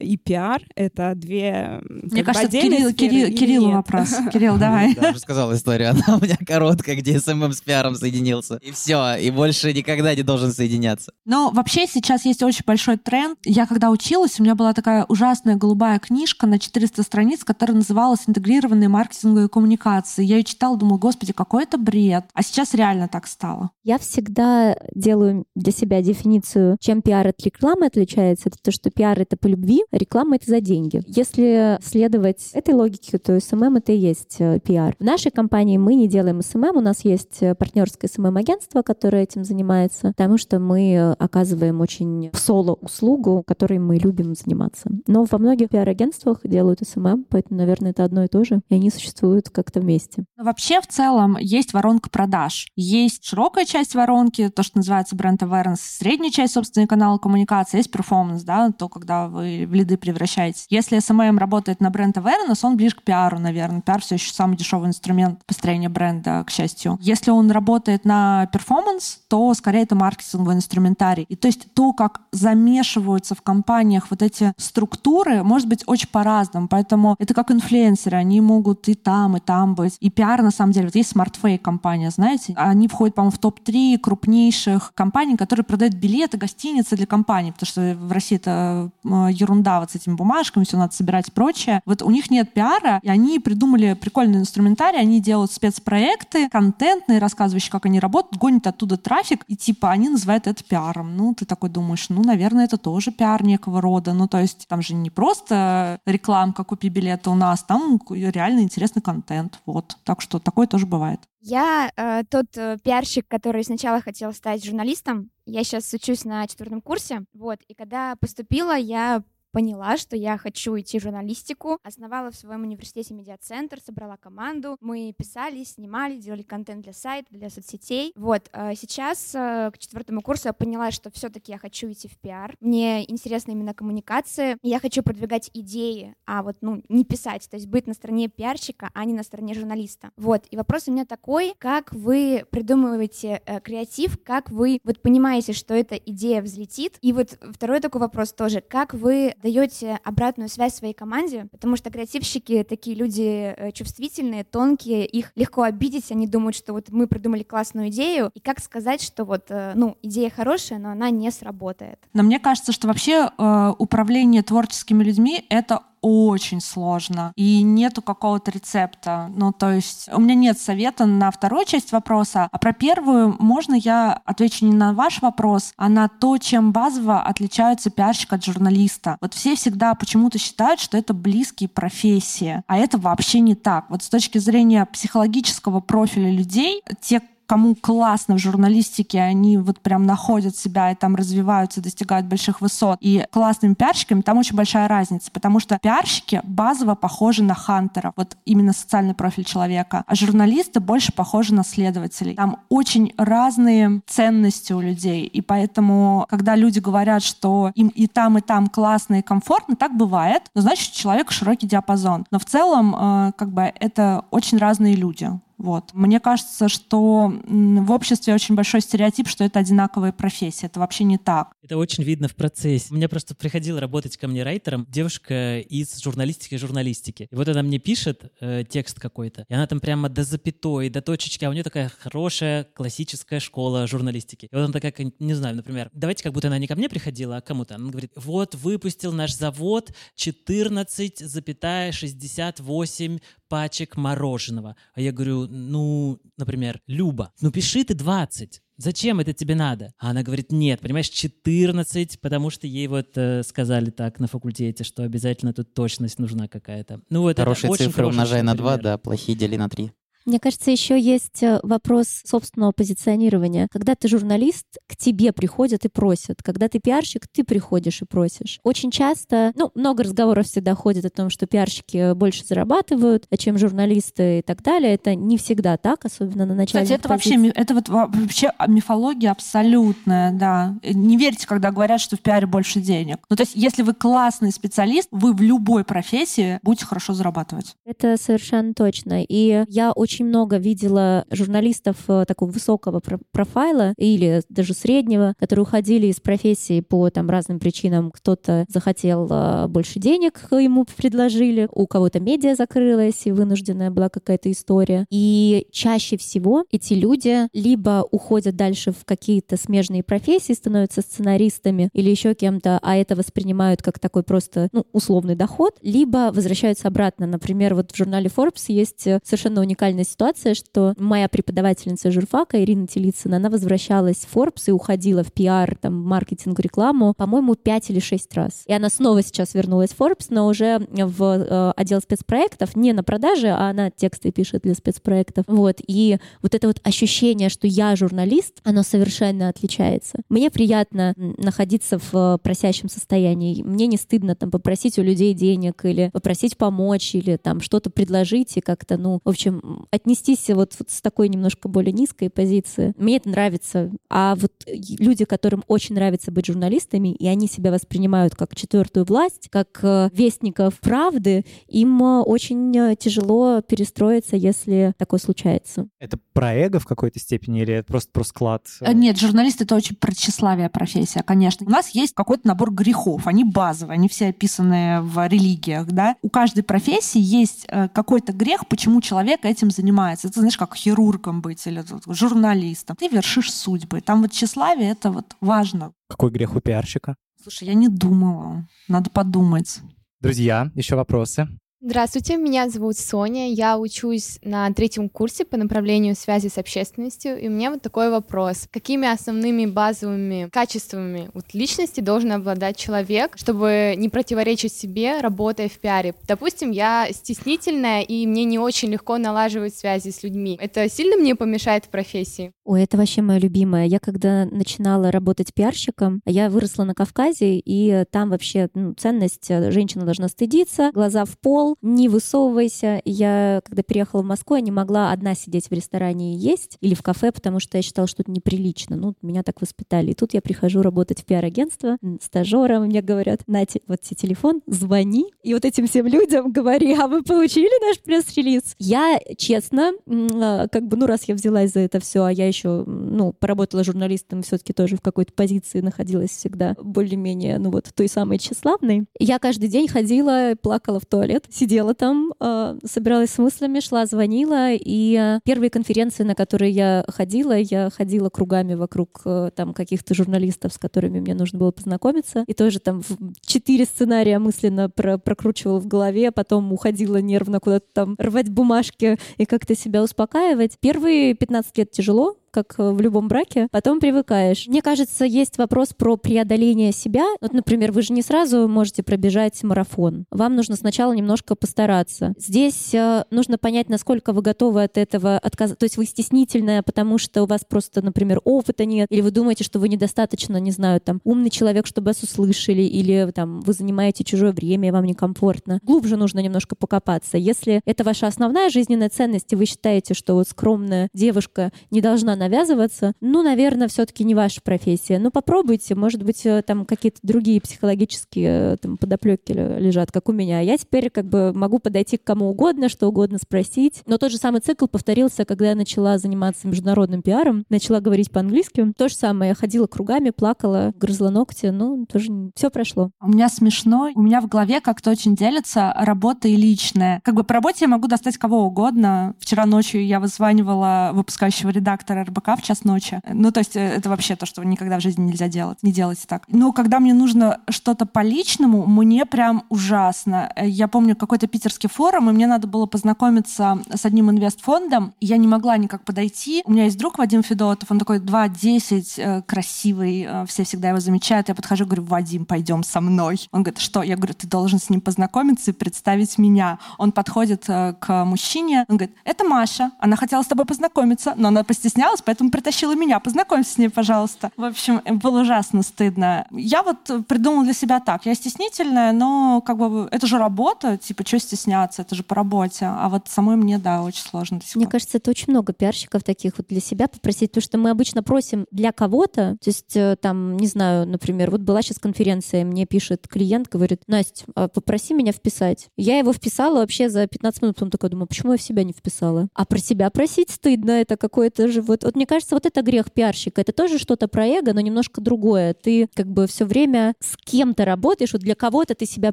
и пиар — это две Мне кажется, Кирилл, Кирилл, Кириллу вопрос. *laughs* Кирилл, давай. Я уже сказал историю, *laughs* она у меня короткая, где SMM с пиаром соединился. И все, и больше никогда не должен соединяться. Но вообще сейчас есть очень большой тренд. Я когда училась, у меня была такая ужасная голубая книжка на 400 страниц, которая называлась «Интегрированные маркетинговые коммуникации». Я ее читала, думала, господи, какой это бред. А сейчас реально так стало. Я всегда делаю для себя дефиницию, чем пиар от рекламы отличается. Это то, что пиар — это по любви, реклама — это за деньги. Если следовать этой логике, то SMM — это и есть э, пиар. В нашей компании мы не делаем SMM, у нас есть э, партнерское SMM-агентство, которое этим занимается, потому что мы оказываем очень соло-услугу, которой мы любим заниматься. Но во многих пиар-агентствах делают SMM, поэтому, наверное, это одно и то же, и они существуют как-то вместе. Вообще, в целом, есть воронка продаж. Есть широкая часть воронки, то, что называется brand awareness, средняя часть, собственно, канала коммуникации, есть перформанс, да, то, когда вы в лиды превращаетесь. Если SMM работает на brand awareness, он ближе к пиару, наверное. Пиар все еще самый дешевый инструмент построения бренда, к счастью. Если он работает на перформанс, то скорее это маркетинговый инструментарий. И то есть то, как замешиваются в компаниях вот эти структуры, может быть очень по-разному. Поэтому это как инфлюенсеры, они могут и там, и там быть. И пиар, на самом деле, вот есть Smartway компания, знаете, они входят, по-моему, в топ-3 крупнейших компаний, которые продают билеты, гостиницы для компаний, потому что в России это ерунда ерунда вот с этими бумажками, все надо собирать и прочее. Вот у них нет пиара, и они придумали прикольный инструментарий, они делают спецпроекты, контентные, рассказывающие, как они работают, гонят оттуда трафик, и типа они называют это пиаром. Ну, ты такой думаешь, ну, наверное, это тоже пиар некого рода. Ну, то есть там же не просто рекламка «Купи билеты у нас», там реально интересный контент. Вот. Так что такое тоже бывает. Я э, тот э, пиарщик, который сначала хотел стать журналистом. Я сейчас учусь на четвертом курсе. Вот. И когда поступила, я поняла, что я хочу идти в журналистику, основала в своем университете медиацентр, собрала команду, мы писали, снимали, делали контент для сайта, для соцсетей. Вот, а сейчас э, к четвертому курсу я поняла, что все-таки я хочу идти в пиар. Мне интересна именно коммуникация, я хочу продвигать идеи, а вот, ну, не писать, то есть быть на стороне пиарщика, а не на стороне журналиста. Вот, и вопрос у меня такой, как вы придумываете э, креатив, как вы вот понимаете, что эта идея взлетит, и вот второй такой вопрос тоже, как вы даете обратную связь своей команде, потому что креативщики такие люди э, чувствительные, тонкие, их легко обидеть, они думают, что вот мы придумали классную идею, и как сказать, что вот, э, ну, идея хорошая, но она не сработает. Но мне кажется, что вообще э, управление творческими людьми — это очень сложно. И нету какого-то рецепта. Ну, то есть у меня нет совета на вторую часть вопроса, а про первую можно я отвечу не на ваш вопрос, а на то, чем базово отличается пиарщик от журналиста. Вот все всегда почему-то считают, что это близкие профессии, а это вообще не так. Вот с точки зрения психологического профиля людей, те, кому классно в журналистике, они вот прям находят себя и там развиваются, достигают больших высот. И классными пиарщиками там очень большая разница, потому что пиарщики базово похожи на хантеров, вот именно социальный профиль человека, а журналисты больше похожи на следователей. Там очень разные ценности у людей, и поэтому, когда люди говорят, что им и там, и там классно и комфортно, так бывает, но значит, у человека широкий диапазон. Но в целом, э, как бы, это очень разные люди. Вот. Мне кажется, что в обществе очень большой стереотип, что это одинаковые профессии. Это вообще не так. Это очень видно в процессе. Меня просто приходила работать ко мне райтером девушка из журналистики журналистики. И вот она мне пишет э, текст какой-то, и она там прямо до запятой, до точечки, а у нее такая хорошая классическая школа журналистики. И вот она такая, не знаю, например, давайте как будто она не ко мне приходила, а кому-то. Она говорит, вот выпустил наш завод 14,68 пачек мороженого. А я говорю, ну, например, Люба, ну пиши ты 20. Зачем это тебе надо? А она говорит, нет, понимаешь, 14, потому что ей вот э, сказали так на факультете, что обязательно тут точность нужна какая-то. Ну, вот Хорошие это очень цифры умножай на 2, пример. да, плохие дели на 3. Мне кажется, еще есть э, вопрос собственного позиционирования. Когда ты журналист, к тебе приходят и просят. Когда ты пиарщик, ты приходишь и просишь. Очень часто, ну, много разговоров всегда ходит о том, что пиарщики больше зарабатывают, чем журналисты и так далее. Это не всегда так, особенно на начальных Кстати, это вообще, это вот во- вообще мифология абсолютная, да. Не верьте, когда говорят, что в пиаре больше денег. Ну, то есть, если вы классный специалист, вы в любой профессии будете хорошо зарабатывать. Это совершенно точно. И я очень много видела журналистов э, такого высокого про- профайла или даже среднего, которые уходили из профессии по там разным причинам. Кто-то захотел э, больше денег, ему предложили, у кого-то медиа закрылась и вынужденная была какая-то история. И чаще всего эти люди либо уходят дальше в какие-то смежные профессии, становятся сценаристами или еще кем-то, а это воспринимают как такой просто ну, условный доход, либо возвращаются обратно. Например, вот в журнале Forbes есть э, совершенно уникальная ситуация, что моя преподавательница журфака Ирина Телицына, она возвращалась в Forbes и уходила в пиар, там, маркетинг, рекламу, по-моему, пять или шесть раз. И она снова сейчас вернулась в Forbes, но уже в э, отдел спецпроектов, не на продаже, а она тексты пишет для спецпроектов. Вот. И вот это вот ощущение, что я журналист, оно совершенно отличается. Мне приятно находиться в э, просящем состоянии. Мне не стыдно там попросить у людей денег или попросить помочь или там что-то предложить и как-то, ну, в общем, отнестись вот, вот с такой немножко более низкой позиции. Мне это нравится. А вот люди, которым очень нравится быть журналистами, и они себя воспринимают как четвертую власть, как э, вестников правды, им э, очень э, тяжело перестроиться, если такое случается. Это про эго в какой-то степени или это просто про склад? Нет, журналист — это очень про тщеславие профессия, конечно. У нас есть какой-то набор грехов, они базовые, они все описаны в религиях, да. У каждой профессии есть какой-то грех, почему человек этим занимается. Это, знаешь, как хирургом быть или журналистом. Ты вершишь судьбы. Там вот тщеславие — это вот важно. Какой грех у пиарщика? Слушай, я не думала. Надо подумать. Друзья, еще вопросы? Здравствуйте, меня зовут Соня, я учусь на третьем курсе по направлению связи с общественностью, и у меня вот такой вопрос. Какими основными базовыми качествами вот, личности должен обладать человек, чтобы не противоречить себе, работая в пиаре? Допустим, я стеснительная, и мне не очень легко налаживать связи с людьми. Это сильно мне помешает в профессии? Ой, это вообще мое любимое. Я когда начинала работать пиарщиком, я выросла на Кавказе, и там вообще ну, ценность э, женщина должна стыдиться, глаза в пол, не высовывайся. Я, когда переехала в Москву, я не могла одна сидеть в ресторане и есть или в кафе, потому что я считала, что это неприлично. Ну, меня так воспитали. И тут я прихожу работать в пиар-агентство, стажером, мне говорят, Нате, вот тебе телефон, звони, и вот этим всем людям говори, а вы получили наш пресс-релиз? Я, честно, а, как бы, ну, раз я взялась за это все, а я еще, ну, поработала журналистом, все-таки тоже в какой-то позиции находилась всегда более-менее, ну, вот той самой тщеславной. Я каждый день ходила, плакала в туалет, сидела там, э, собиралась с мыслями, шла, звонила, и э, первые конференции, на которые я ходила, я ходила кругами вокруг э, там каких-то журналистов, с которыми мне нужно было познакомиться, и тоже там четыре сценария мысленно про прокручивала в голове, потом уходила нервно куда-то там рвать бумажки и как-то себя успокаивать. Первые 15 лет тяжело, как э, в любом браке, потом привыкаешь. Мне кажется, есть вопрос про преодоление себя. Вот, например, вы же не сразу можете пробежать марафон. Вам нужно сначала немножко постараться. Здесь э, нужно понять, насколько вы готовы от этого отказаться. То есть вы стеснительная, потому что у вас просто, например, опыта нет, или вы думаете, что вы недостаточно, не знаю, там, умный человек, чтобы вас услышали, или там вы занимаете чужое время, и вам некомфортно. Глубже нужно немножко покопаться. Если это ваша основная жизненная ценность, и вы считаете, что вот скромная девушка не должна навязываться, ну, наверное, все-таки не ваша профессия. Ну, попробуйте, может быть, э, там какие-то другие психологические э, там, подоплеки лежат, как у меня. Я теперь как бы могу подойти к кому угодно, что угодно спросить. Но тот же самый цикл повторился, когда я начала заниматься международным пиаром, начала говорить по-английски. То же самое, я ходила кругами, плакала, грызла ногти, ну, тоже все прошло. У меня смешно, у меня в голове как-то очень делится работа и личное. Как бы по работе я могу достать кого угодно. Вчера ночью я вызванивала выпускающего редактора РБК в час ночи. Ну, то есть э, это вообще то, что никогда в жизни нельзя делать. Не делайте так. Но когда мне нужно что-то по личному, мне прям ужасно. Э, я помню какой-то питерский форум, и мне надо было познакомиться с одним инвестфондом. Я не могла никак подойти. У меня есть друг Вадим Федотов, он такой 2.10, э, красивый, все всегда его замечают. Я подхожу, говорю, Вадим, пойдем со мной. Он говорит, что? Я говорю, ты должен с ним познакомиться и представить меня. Он подходит к мужчине, он говорит, это Маша, она хотела с тобой познакомиться, но она постеснялась, поэтому притащила меня. Познакомься с ней, пожалуйста. В общем, было ужасно стыдно. Я вот придумала для себя так. Я стеснительная, но как бы это же работа, типа, что стесняться, это же по работе. А вот самой мне, да, очень сложно Мне кажется, это очень много пиарщиков таких вот для себя попросить, потому что мы обычно просим для кого-то, то есть э, там, не знаю, например, вот была сейчас конференция, мне пишет клиент, говорит, Настя, а попроси меня вписать. Я его вписала вообще за 15 минут, потом такая думаю, почему я в себя не вписала? А про себя просить стыдно, это какое-то же вот, вот мне кажется, вот это грех пиарщика. Это тоже что-то про эго, но немножко другое. Ты как бы все время с кем-то работаешь, вот для кого-то ты себя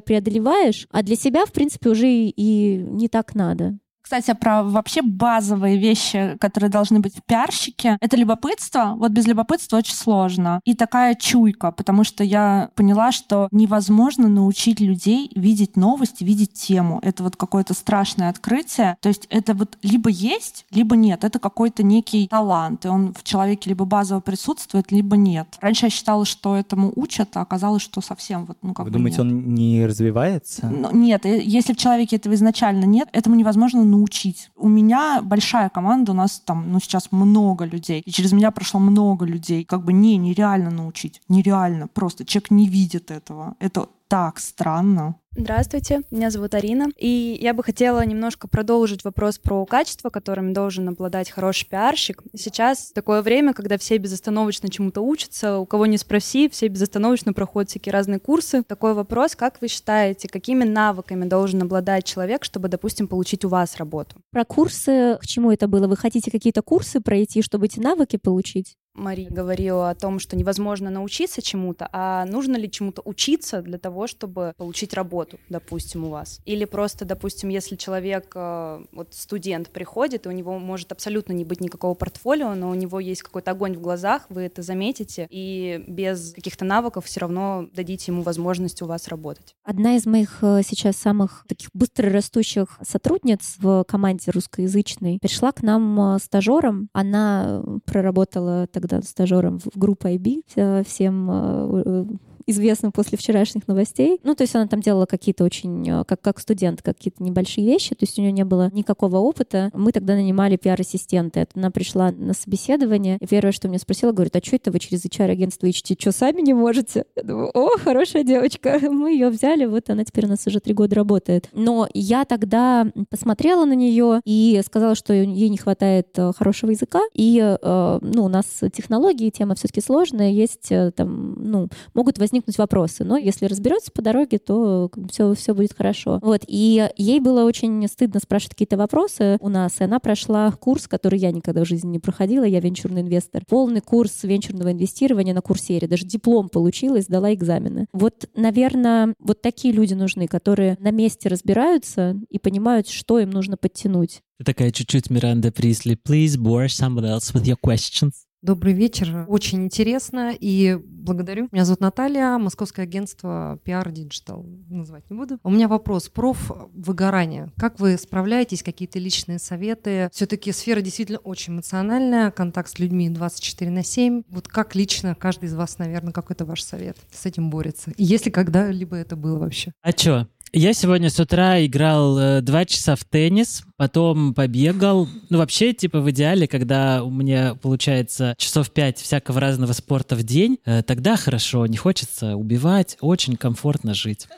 преодолеваешь, а для себя, в принципе, уже и не так надо. Кстати, про вообще базовые вещи, которые должны быть в пиарщике, это любопытство. Вот без любопытства очень сложно. И такая чуйка, потому что я поняла, что невозможно научить людей видеть новости, видеть тему. Это вот какое-то страшное открытие. То есть это вот либо есть, либо нет. Это какой-то некий талант, и он в человеке либо базово присутствует, либо нет. Раньше я считала, что этому учат, а оказалось, что совсем вот, ну как Вы думаете, нет. он не развивается? Ну, нет, э, если в человеке этого изначально нет, этому невозможно научить. У меня большая команда, у нас там, ну, сейчас много людей, и через меня прошло много людей. Как бы не, нереально научить, нереально. Просто человек не видит этого. Это так странно. Здравствуйте, меня зовут Арина, и я бы хотела немножко продолжить вопрос про качество, которыми должен обладать хороший пиарщик. Сейчас такое время, когда все безостановочно чему-то учатся, у кого не спроси, все безостановочно проходят всякие разные курсы. Такой вопрос, как вы считаете, какими навыками должен обладать человек, чтобы, допустим, получить у вас работу? Про курсы, к чему это было? Вы хотите какие-то курсы пройти, чтобы эти навыки получить? Мария говорила о том, что невозможно научиться чему-то, а нужно ли чему-то учиться для того, чтобы получить работу, допустим, у вас? Или просто, допустим, если человек, э, вот студент приходит, и у него может абсолютно не быть никакого портфолио, но у него есть какой-то огонь в глазах, вы это заметите, и без каких-то навыков все равно дадите ему возможность у вас работать. Одна из моих э, сейчас самых таких быстро растущих сотрудниц в команде русскоязычной пришла к нам э, стажером. Она проработала тогда стажером в группу IB, всем известным после вчерашних новостей. Ну, то есть она там делала какие-то очень, э, как, как студент, какие-то небольшие вещи, то есть у нее не было никакого опыта. Мы тогда нанимали пиар-ассистента. Она пришла на собеседование, и первое, что меня спросила, говорит, а что это вы через HR-агентство ищете? Что, сами не можете? Я думаю, о, хорошая девочка. *laughs* Мы ее взяли, вот она теперь у нас уже три года работает. Но я тогда посмотрела на нее и сказала, что ей не хватает э, хорошего языка, и, э, ну, у нас технологии, тема все-таки сложная, есть там, ну, могут возникнуть возникнуть вопросы. Но если разберется по дороге, то все, все будет хорошо. Вот. И ей было очень стыдно спрашивать какие-то вопросы у нас. И она прошла курс, который я никогда в жизни не проходила. Я венчурный инвестор. Полный курс венчурного инвестирования на курсере. Даже диплом получила и сдала экзамены. Вот, наверное, вот такие люди нужны, которые на месте разбираются и понимают, что им нужно подтянуть. Ты такая чуть-чуть Миранда Присли. Please bore someone else with your questions. Добрый вечер. Очень интересно и благодарю. Меня зовут Наталья, московское агентство PR Digital. Называть не буду. У меня вопрос. Проф выгорание. Как вы справляетесь? Какие-то личные советы? Все-таки сфера действительно очень эмоциональная. Контакт с людьми 24 на 7. Вот как лично каждый из вас, наверное, какой-то ваш совет с этим борется? И если когда-либо это было вообще? А чё? Я сегодня с утра играл э, два часа в теннис, потом побегал. Ну, вообще, типа, в идеале, когда у меня получается часов пять всякого разного спорта в день, э, тогда хорошо, не хочется убивать, очень комфортно жить.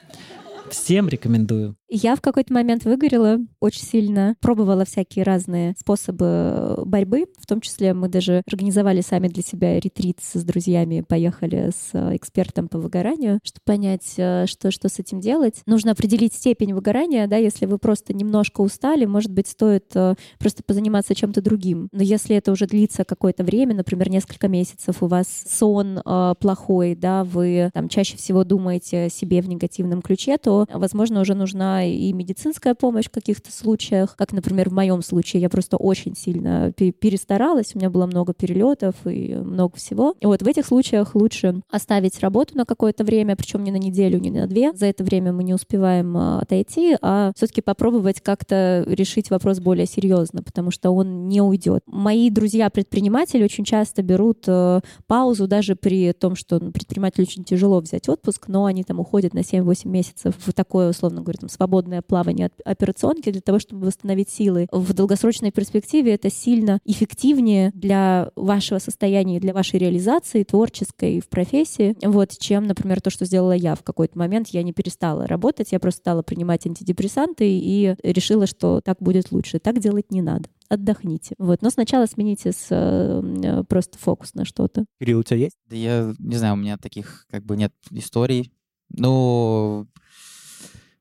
Всем рекомендую. Я в какой-то момент выгорела очень сильно, пробовала всякие разные способы э, борьбы, в том числе мы даже организовали сами для себя ретрит с друзьями, поехали с э, экспертом по выгоранию, чтобы понять, э, что, что с этим делать. Нужно определить степень выгорания, да, если вы просто немножко устали, может быть, стоит просто позаниматься чем-то другим. Но если это уже длится какое-то время, например, несколько месяцев, у вас сон э, плохой, да, вы там чаще всего думаете себе в негативном ключе, то, возможно, уже нужна и медицинская помощь в каких-то случаях, как, например, в моем случае, я просто очень сильно перестаралась, у меня было много перелетов и много всего. И вот в этих случаях лучше оставить работу на какое-то время, причем не на неделю, не на две. За это время мы не успеваем а, отойти, а все-таки попробовать как-то решить вопрос более серьезно, потому что он не уйдет. Мои друзья-предприниматели очень часто берут э, паузу даже при том, что ну, предпринимателю очень тяжело взять отпуск, но они там уходят на 7-8 месяцев в такое, условно говоря, там, свободное плавание от операционки для того, чтобы восстановить силы. В долгосрочной перспективе это сильно эффективнее для вашего состояния, для вашей реализации творческой в профессии, вот, чем, например, то, что сделала я в какой-то момент. Я не перестала работать, я просто стала принимать антидепрессанты и решила, что так будет лучше. Так делать не надо отдохните. Вот. Но сначала смените с, э, просто фокус на что-то. Кирилл, у тебя есть? Да я не знаю, у меня таких как бы нет историй. Ну,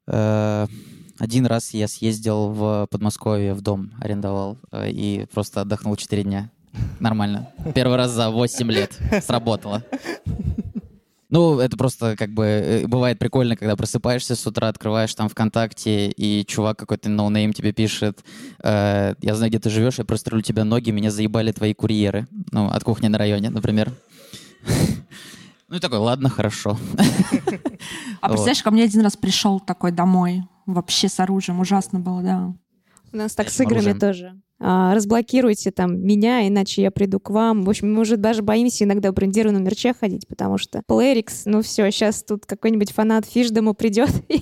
один раз я съездил в Подмосковье, в дом арендовал э, и просто отдохнул 4 дня. Нормально. Первый раз за 8 лет сработало. Ну, это просто как бы э, бывает прикольно, когда просыпаешься с утра, открываешь там ВКонтакте, и чувак какой-то no-name тебе пишет, э, я знаю, где ты живешь, я просто отрублю тебе ноги, меня заебали твои курьеры. Ну, от кухни на районе, например. *laughs* Ну и такой, ладно, хорошо. А представляешь, ко мне один раз пришел такой домой, вообще с оружием, ужасно было, да. У нас так с играми тоже. А, разблокируйте там меня, иначе я приду к вам. В общем, мы уже даже боимся иногда в брендированном мерче ходить, потому что Playrix, ну все, сейчас тут какой-нибудь фанат фишдому придет *laughs* и,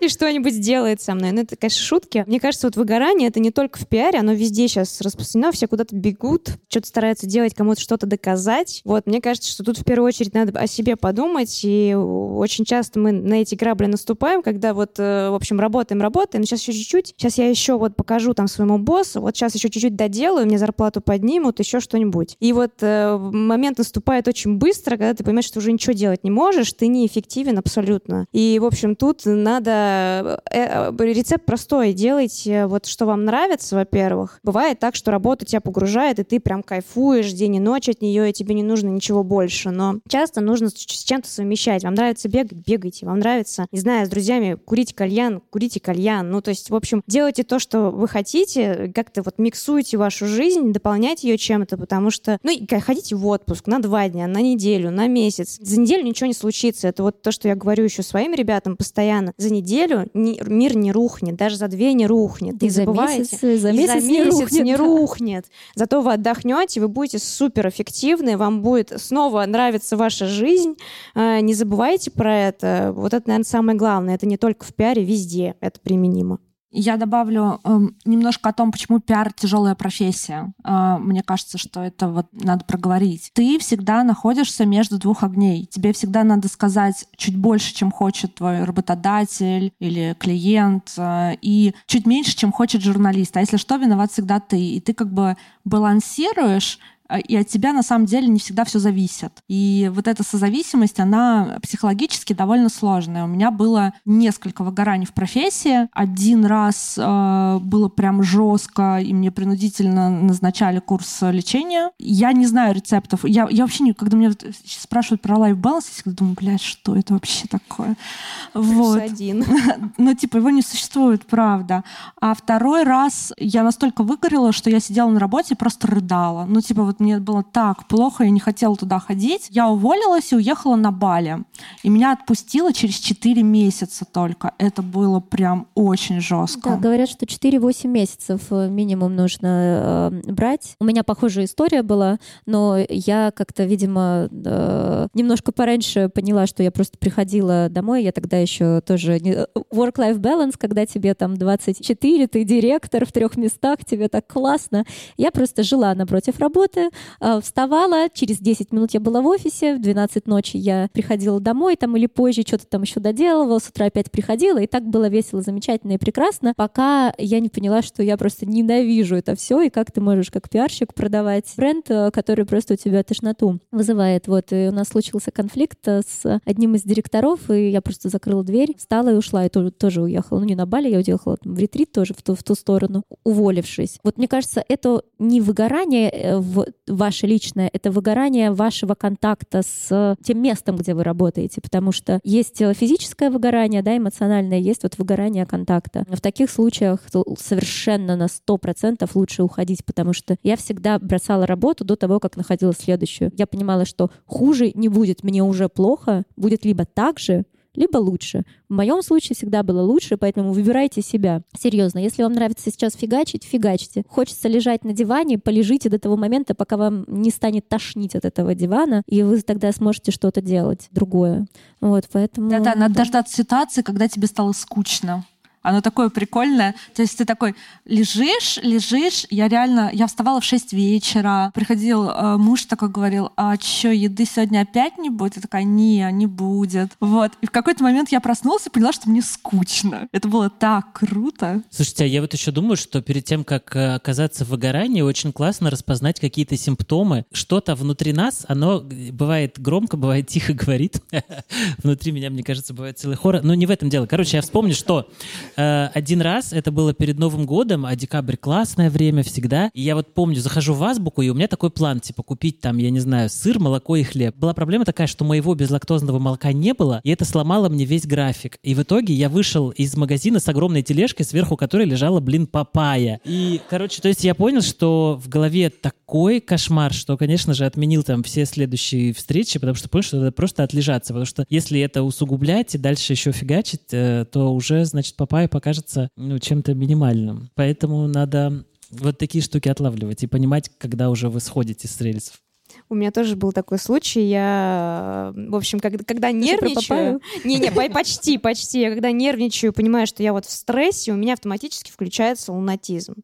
и что-нибудь сделает со мной. Ну это, конечно, шутки. Мне кажется, вот выгорание это не только в пиаре, оно везде сейчас распространено, все куда-то бегут, что-то стараются делать, кому-то что-то доказать. Вот, мне кажется, что тут в первую очередь надо о себе подумать, и очень часто мы на эти грабли наступаем, когда вот, э, в общем, работаем, работаем, сейчас еще чуть-чуть, сейчас я еще вот покажу там своему боссу, вот сейчас еще чуть-чуть доделаю, мне зарплату поднимут, еще что-нибудь. И вот э, момент наступает очень быстро, когда ты понимаешь, что уже ничего делать не можешь, ты неэффективен абсолютно. И, в общем, тут надо... Э, э, рецепт простой. Делайте вот что вам нравится, во-первых. Бывает так, что работа тебя погружает, и ты прям кайфуешь день и ночь от нее, и тебе не нужно ничего больше. Но часто нужно с чем-то совмещать. Вам нравится бегать, бегайте. Вам нравится, не знаю, с друзьями курить кальян, курите кальян. Ну, то есть, в общем, делайте то, что вы хотите, как-то вот миксуйте вашу жизнь, дополняйте ее чем-то, потому что, ну, ходите в отпуск на два дня, на неделю, на месяц. За неделю ничего не случится. Это вот то, что я говорю еще своим ребятам постоянно. За неделю не, мир не рухнет, даже за две не рухнет. И не за забывайте. месяц, за и месяц за не месяц рухнет, не рухнет. Зато вы отдохнете, вы будете супер эффективны, вам будет снова нравиться ваша жизнь. А, Не забывайте про это. Вот это, наверное, самое главное. Это не только в пиаре, везде это применимо. Я добавлю эм, немножко о том, почему пиар тяжелая профессия. Э, мне кажется, что это вот надо проговорить. Ты всегда находишься между двух огней. Тебе всегда надо сказать чуть больше, чем хочет твой работодатель или клиент, э, и чуть меньше, чем хочет журналист. А если что, виноват всегда ты. И ты как бы балансируешь э, и от тебя на самом деле не всегда все зависит. И вот эта созависимость, она психологически довольно сложная. У меня было несколько выгораний в профессии. Один раз э, было прям жестко, и мне принудительно назначали курс лечения. Я не знаю рецептов. Я, я вообще не, когда меня спрашивают про life balance, я всегда думаю, блядь, что это вообще такое? Вот. один. *laughs* Ну, типа, его не существует, правда. А второй раз я настолько выгорела, что я сидела на работе и просто рыдала. Ну, типа, вот мне было так плохо, я не хотела туда ходить. Я уволилась и уехала на Бали. И меня отпустило через 4 месяца только. Это было прям очень жестко. Да, говорят, что 4-8 месяцев э, минимум нужно э, брать. У меня похожая история была, но я как-то, видимо, э, немножко пораньше поняла, что я просто приходила домой. Я тогда еще тоже не- э, work-life balance, когда тебе там 24, ты директор в трех местах, тебе так классно. Я просто жила напротив работы, э, вставала, через 10 минут я была в офисе, в 12 ночи я приходила домой там или позже, что-то там еще доделывала, с утра опять приходила, и так было весело, замечательно и прекрасно, пока я не поняла, что я просто ненавижу это все, и как ты можешь как пиарщик продавать бренд, э, который просто у тебя тошноту вызывает. Вот, и у нас случился конфликт э, с одним из директоров, и я просто закрыла дверь, встала и ушла, и тоже, тоже уехала. Ну, не на Бали, я уехала в ретрит тоже в ту, в ту сторону, уволившись. Вот мне кажется, это не выгорание в ваше личное, это выгорание вашего контакта с тем местом, где вы работаете, потому что есть э, физическое выгорание, да, эмоциональное, есть вот выгорание контакта. В таких случаях совершенно на 100% лучше уходить, потому что я всегда бросала работу до того, как находила следующую. Я понимала, что хуже не будет, мне уже плохо, будет либо так же, либо лучше. В моем случае всегда было лучше, поэтому выбирайте себя. Серьезно, если вам нравится сейчас фигачить, фигачьте. Хочется лежать на диване, полежите до того момента, пока вам не станет тошнить от этого дивана, и вы тогда сможете что-то делать другое. Вот, поэтому... Да-да, надо дождаться ситуации, когда тебе стало скучно. Оно такое прикольное. То есть ты такой лежишь, лежишь. Я реально, я вставала в 6 вечера. Приходил э, муж такой говорил, а что, еды сегодня опять не будет? Я такая, не, не будет. Вот. И в какой-то момент я проснулась и поняла, что мне скучно. Это было так круто. Слушайте, а я вот еще думаю, что перед тем, как э, оказаться в выгорании, очень классно распознать какие-то симптомы. Что-то внутри нас, оно бывает громко, бывает тихо *laughs* говорит. Внутри меня, мне кажется, бывает целый хор. Но не в этом дело. Короче, я вспомню, что один раз, это было перед Новым годом, а декабрь классное время всегда. И я вот помню, захожу в Азбуку, и у меня такой план, типа купить там, я не знаю, сыр, молоко и хлеб. Была проблема такая, что моего безлактозного молока не было, и это сломало мне весь график. И в итоге я вышел из магазина с огромной тележкой, сверху которой лежала, блин, папайя. И, короче, то есть я понял, что в голове такой кошмар, что, конечно же, отменил там все следующие встречи, потому что понял, что надо просто отлежаться. Потому что если это усугублять и дальше еще фигачить, э, то уже, значит, папайя покажется ну, чем-то минимальным. Поэтому надо вот такие штуки отлавливать и понимать, когда уже вы сходите с рельсов. У меня тоже был такой случай. Я, в общем, когда, когда нервничаю... Не-не, почти, почти. Я когда нервничаю, понимаю, что я вот в стрессе, у меня автоматически включается лунатизм.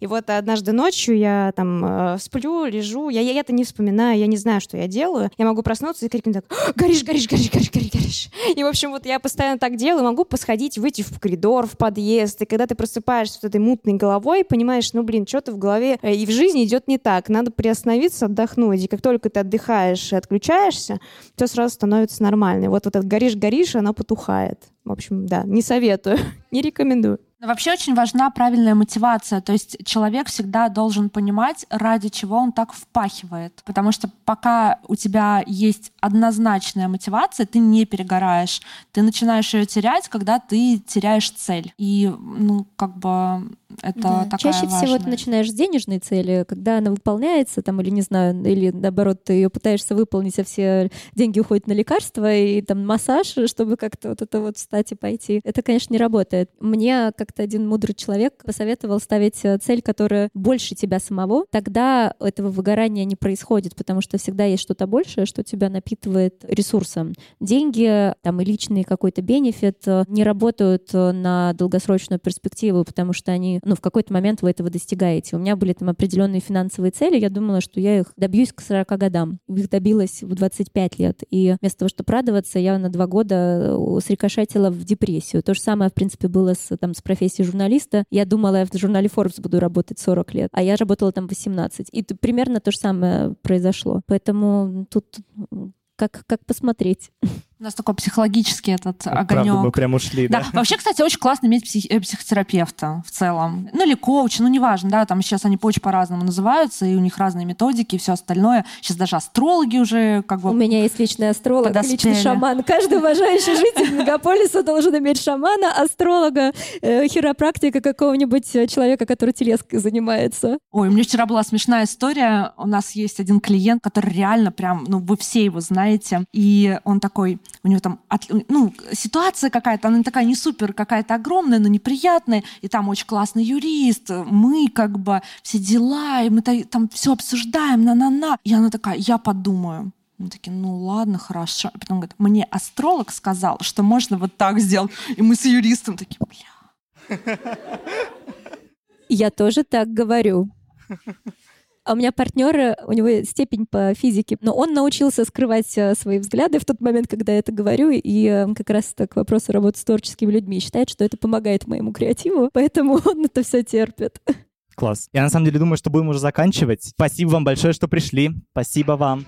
И вот однажды ночью я там э, сплю, лежу, я, я это не вспоминаю, я не знаю, что я делаю. Я могу проснуться и крикнуть так, горишь, горишь, горишь, горишь, горишь, горишь. И, в общем, вот я постоянно так делаю, могу посходить, выйти в коридор, в подъезд. И когда ты просыпаешься с этой мутной головой, понимаешь, ну, блин, что-то в голове э, и в жизни идет не так. Надо приостановиться, отдохнуть. И как только ты отдыхаешь и отключаешься, все сразу становится нормально. И вот этот горишь-горишь, она потухает. В общем, да, не советую, *laughs* не рекомендую. Но вообще очень важна правильная мотивация. То есть человек всегда должен понимать, ради чего он так впахивает. Потому что пока у тебя есть однозначная мотивация, ты не перегораешь. Ты начинаешь ее терять, когда ты теряешь цель. И, ну, как бы это да. такая Чаще важная... всего ты начинаешь с денежной цели, когда она выполняется, там, или не знаю, или наоборот, ты ее пытаешься выполнить, а все деньги уходят на лекарства и там массаж, чтобы как-то вот это вот встать и пойти. Это, конечно, не работает. Мне как-то один мудрый человек посоветовал ставить э, цель, которая больше тебя самого. Тогда этого выгорания не происходит, потому что всегда есть что-то большее, что тебя напитывает ресурсом. Деньги там и личный какой-то бенефит э, не работают э, на долгосрочную перспективу, потому что они ну, в какой-то момент вы этого достигаете. У меня были там определенные финансовые цели, я думала, что я их добьюсь к 40 годам. Их добилась в 25 лет. И вместо того, чтобы радоваться, я на два года э, срикошетила в депрессию. То же самое, в принципе, было с, там, с профессией журналиста. Я думала, я в журнале Forbes буду работать 40 лет, а я работала там 18. И примерно то же самое произошло. Поэтому тут как, как посмотреть. *laughs* У нас такой психологический этот Вот огонек. Правда, мы прям ушли, да? Да, вообще, кстати, очень классно иметь псих- э, психотерапевта в целом. Ну, или коуча, ну, неважно, да, там сейчас они очень по-разному называются, и у них разные методики и все остальное. Сейчас даже астрологи уже как бы... У меня есть личный астролог, подоспели. личный шаман. Каждый уважающий житель *laughs* мегаполиса должен иметь шамана, астролога, э, хиропрактика какого-нибудь э, человека, который телеской занимается. Ой, у меня вчера была смешная история. У нас есть один клиент, который реально прям, ну, вы все его знаете. И он такой, у него там, ну, ситуация какая-то, она такая не супер какая-то огромная, но неприятная. И там очень классный юрист. Мы как бы все дела, и мы та- там все обсуждаем, на-на-на. И она такая, я подумаю. Мы такие, ну ладно, хорошо. И потом говорит, мне астролог сказал, что можно вот так сделать. И мы с юристом такие, бля. Я тоже так говорю. А у меня партнер, у него степень по физике, но он научился скрывать э, свои взгляды в тот момент, когда я это говорю, и э, как раз так к вопросу работы с творческими людьми считает, что это помогает моему креативу, *laughs* поэтому он это все терпит. Класс. Я на самом деле думаю, что будем уже заканчивать. Спасибо вам большое, что пришли. Спасибо вам.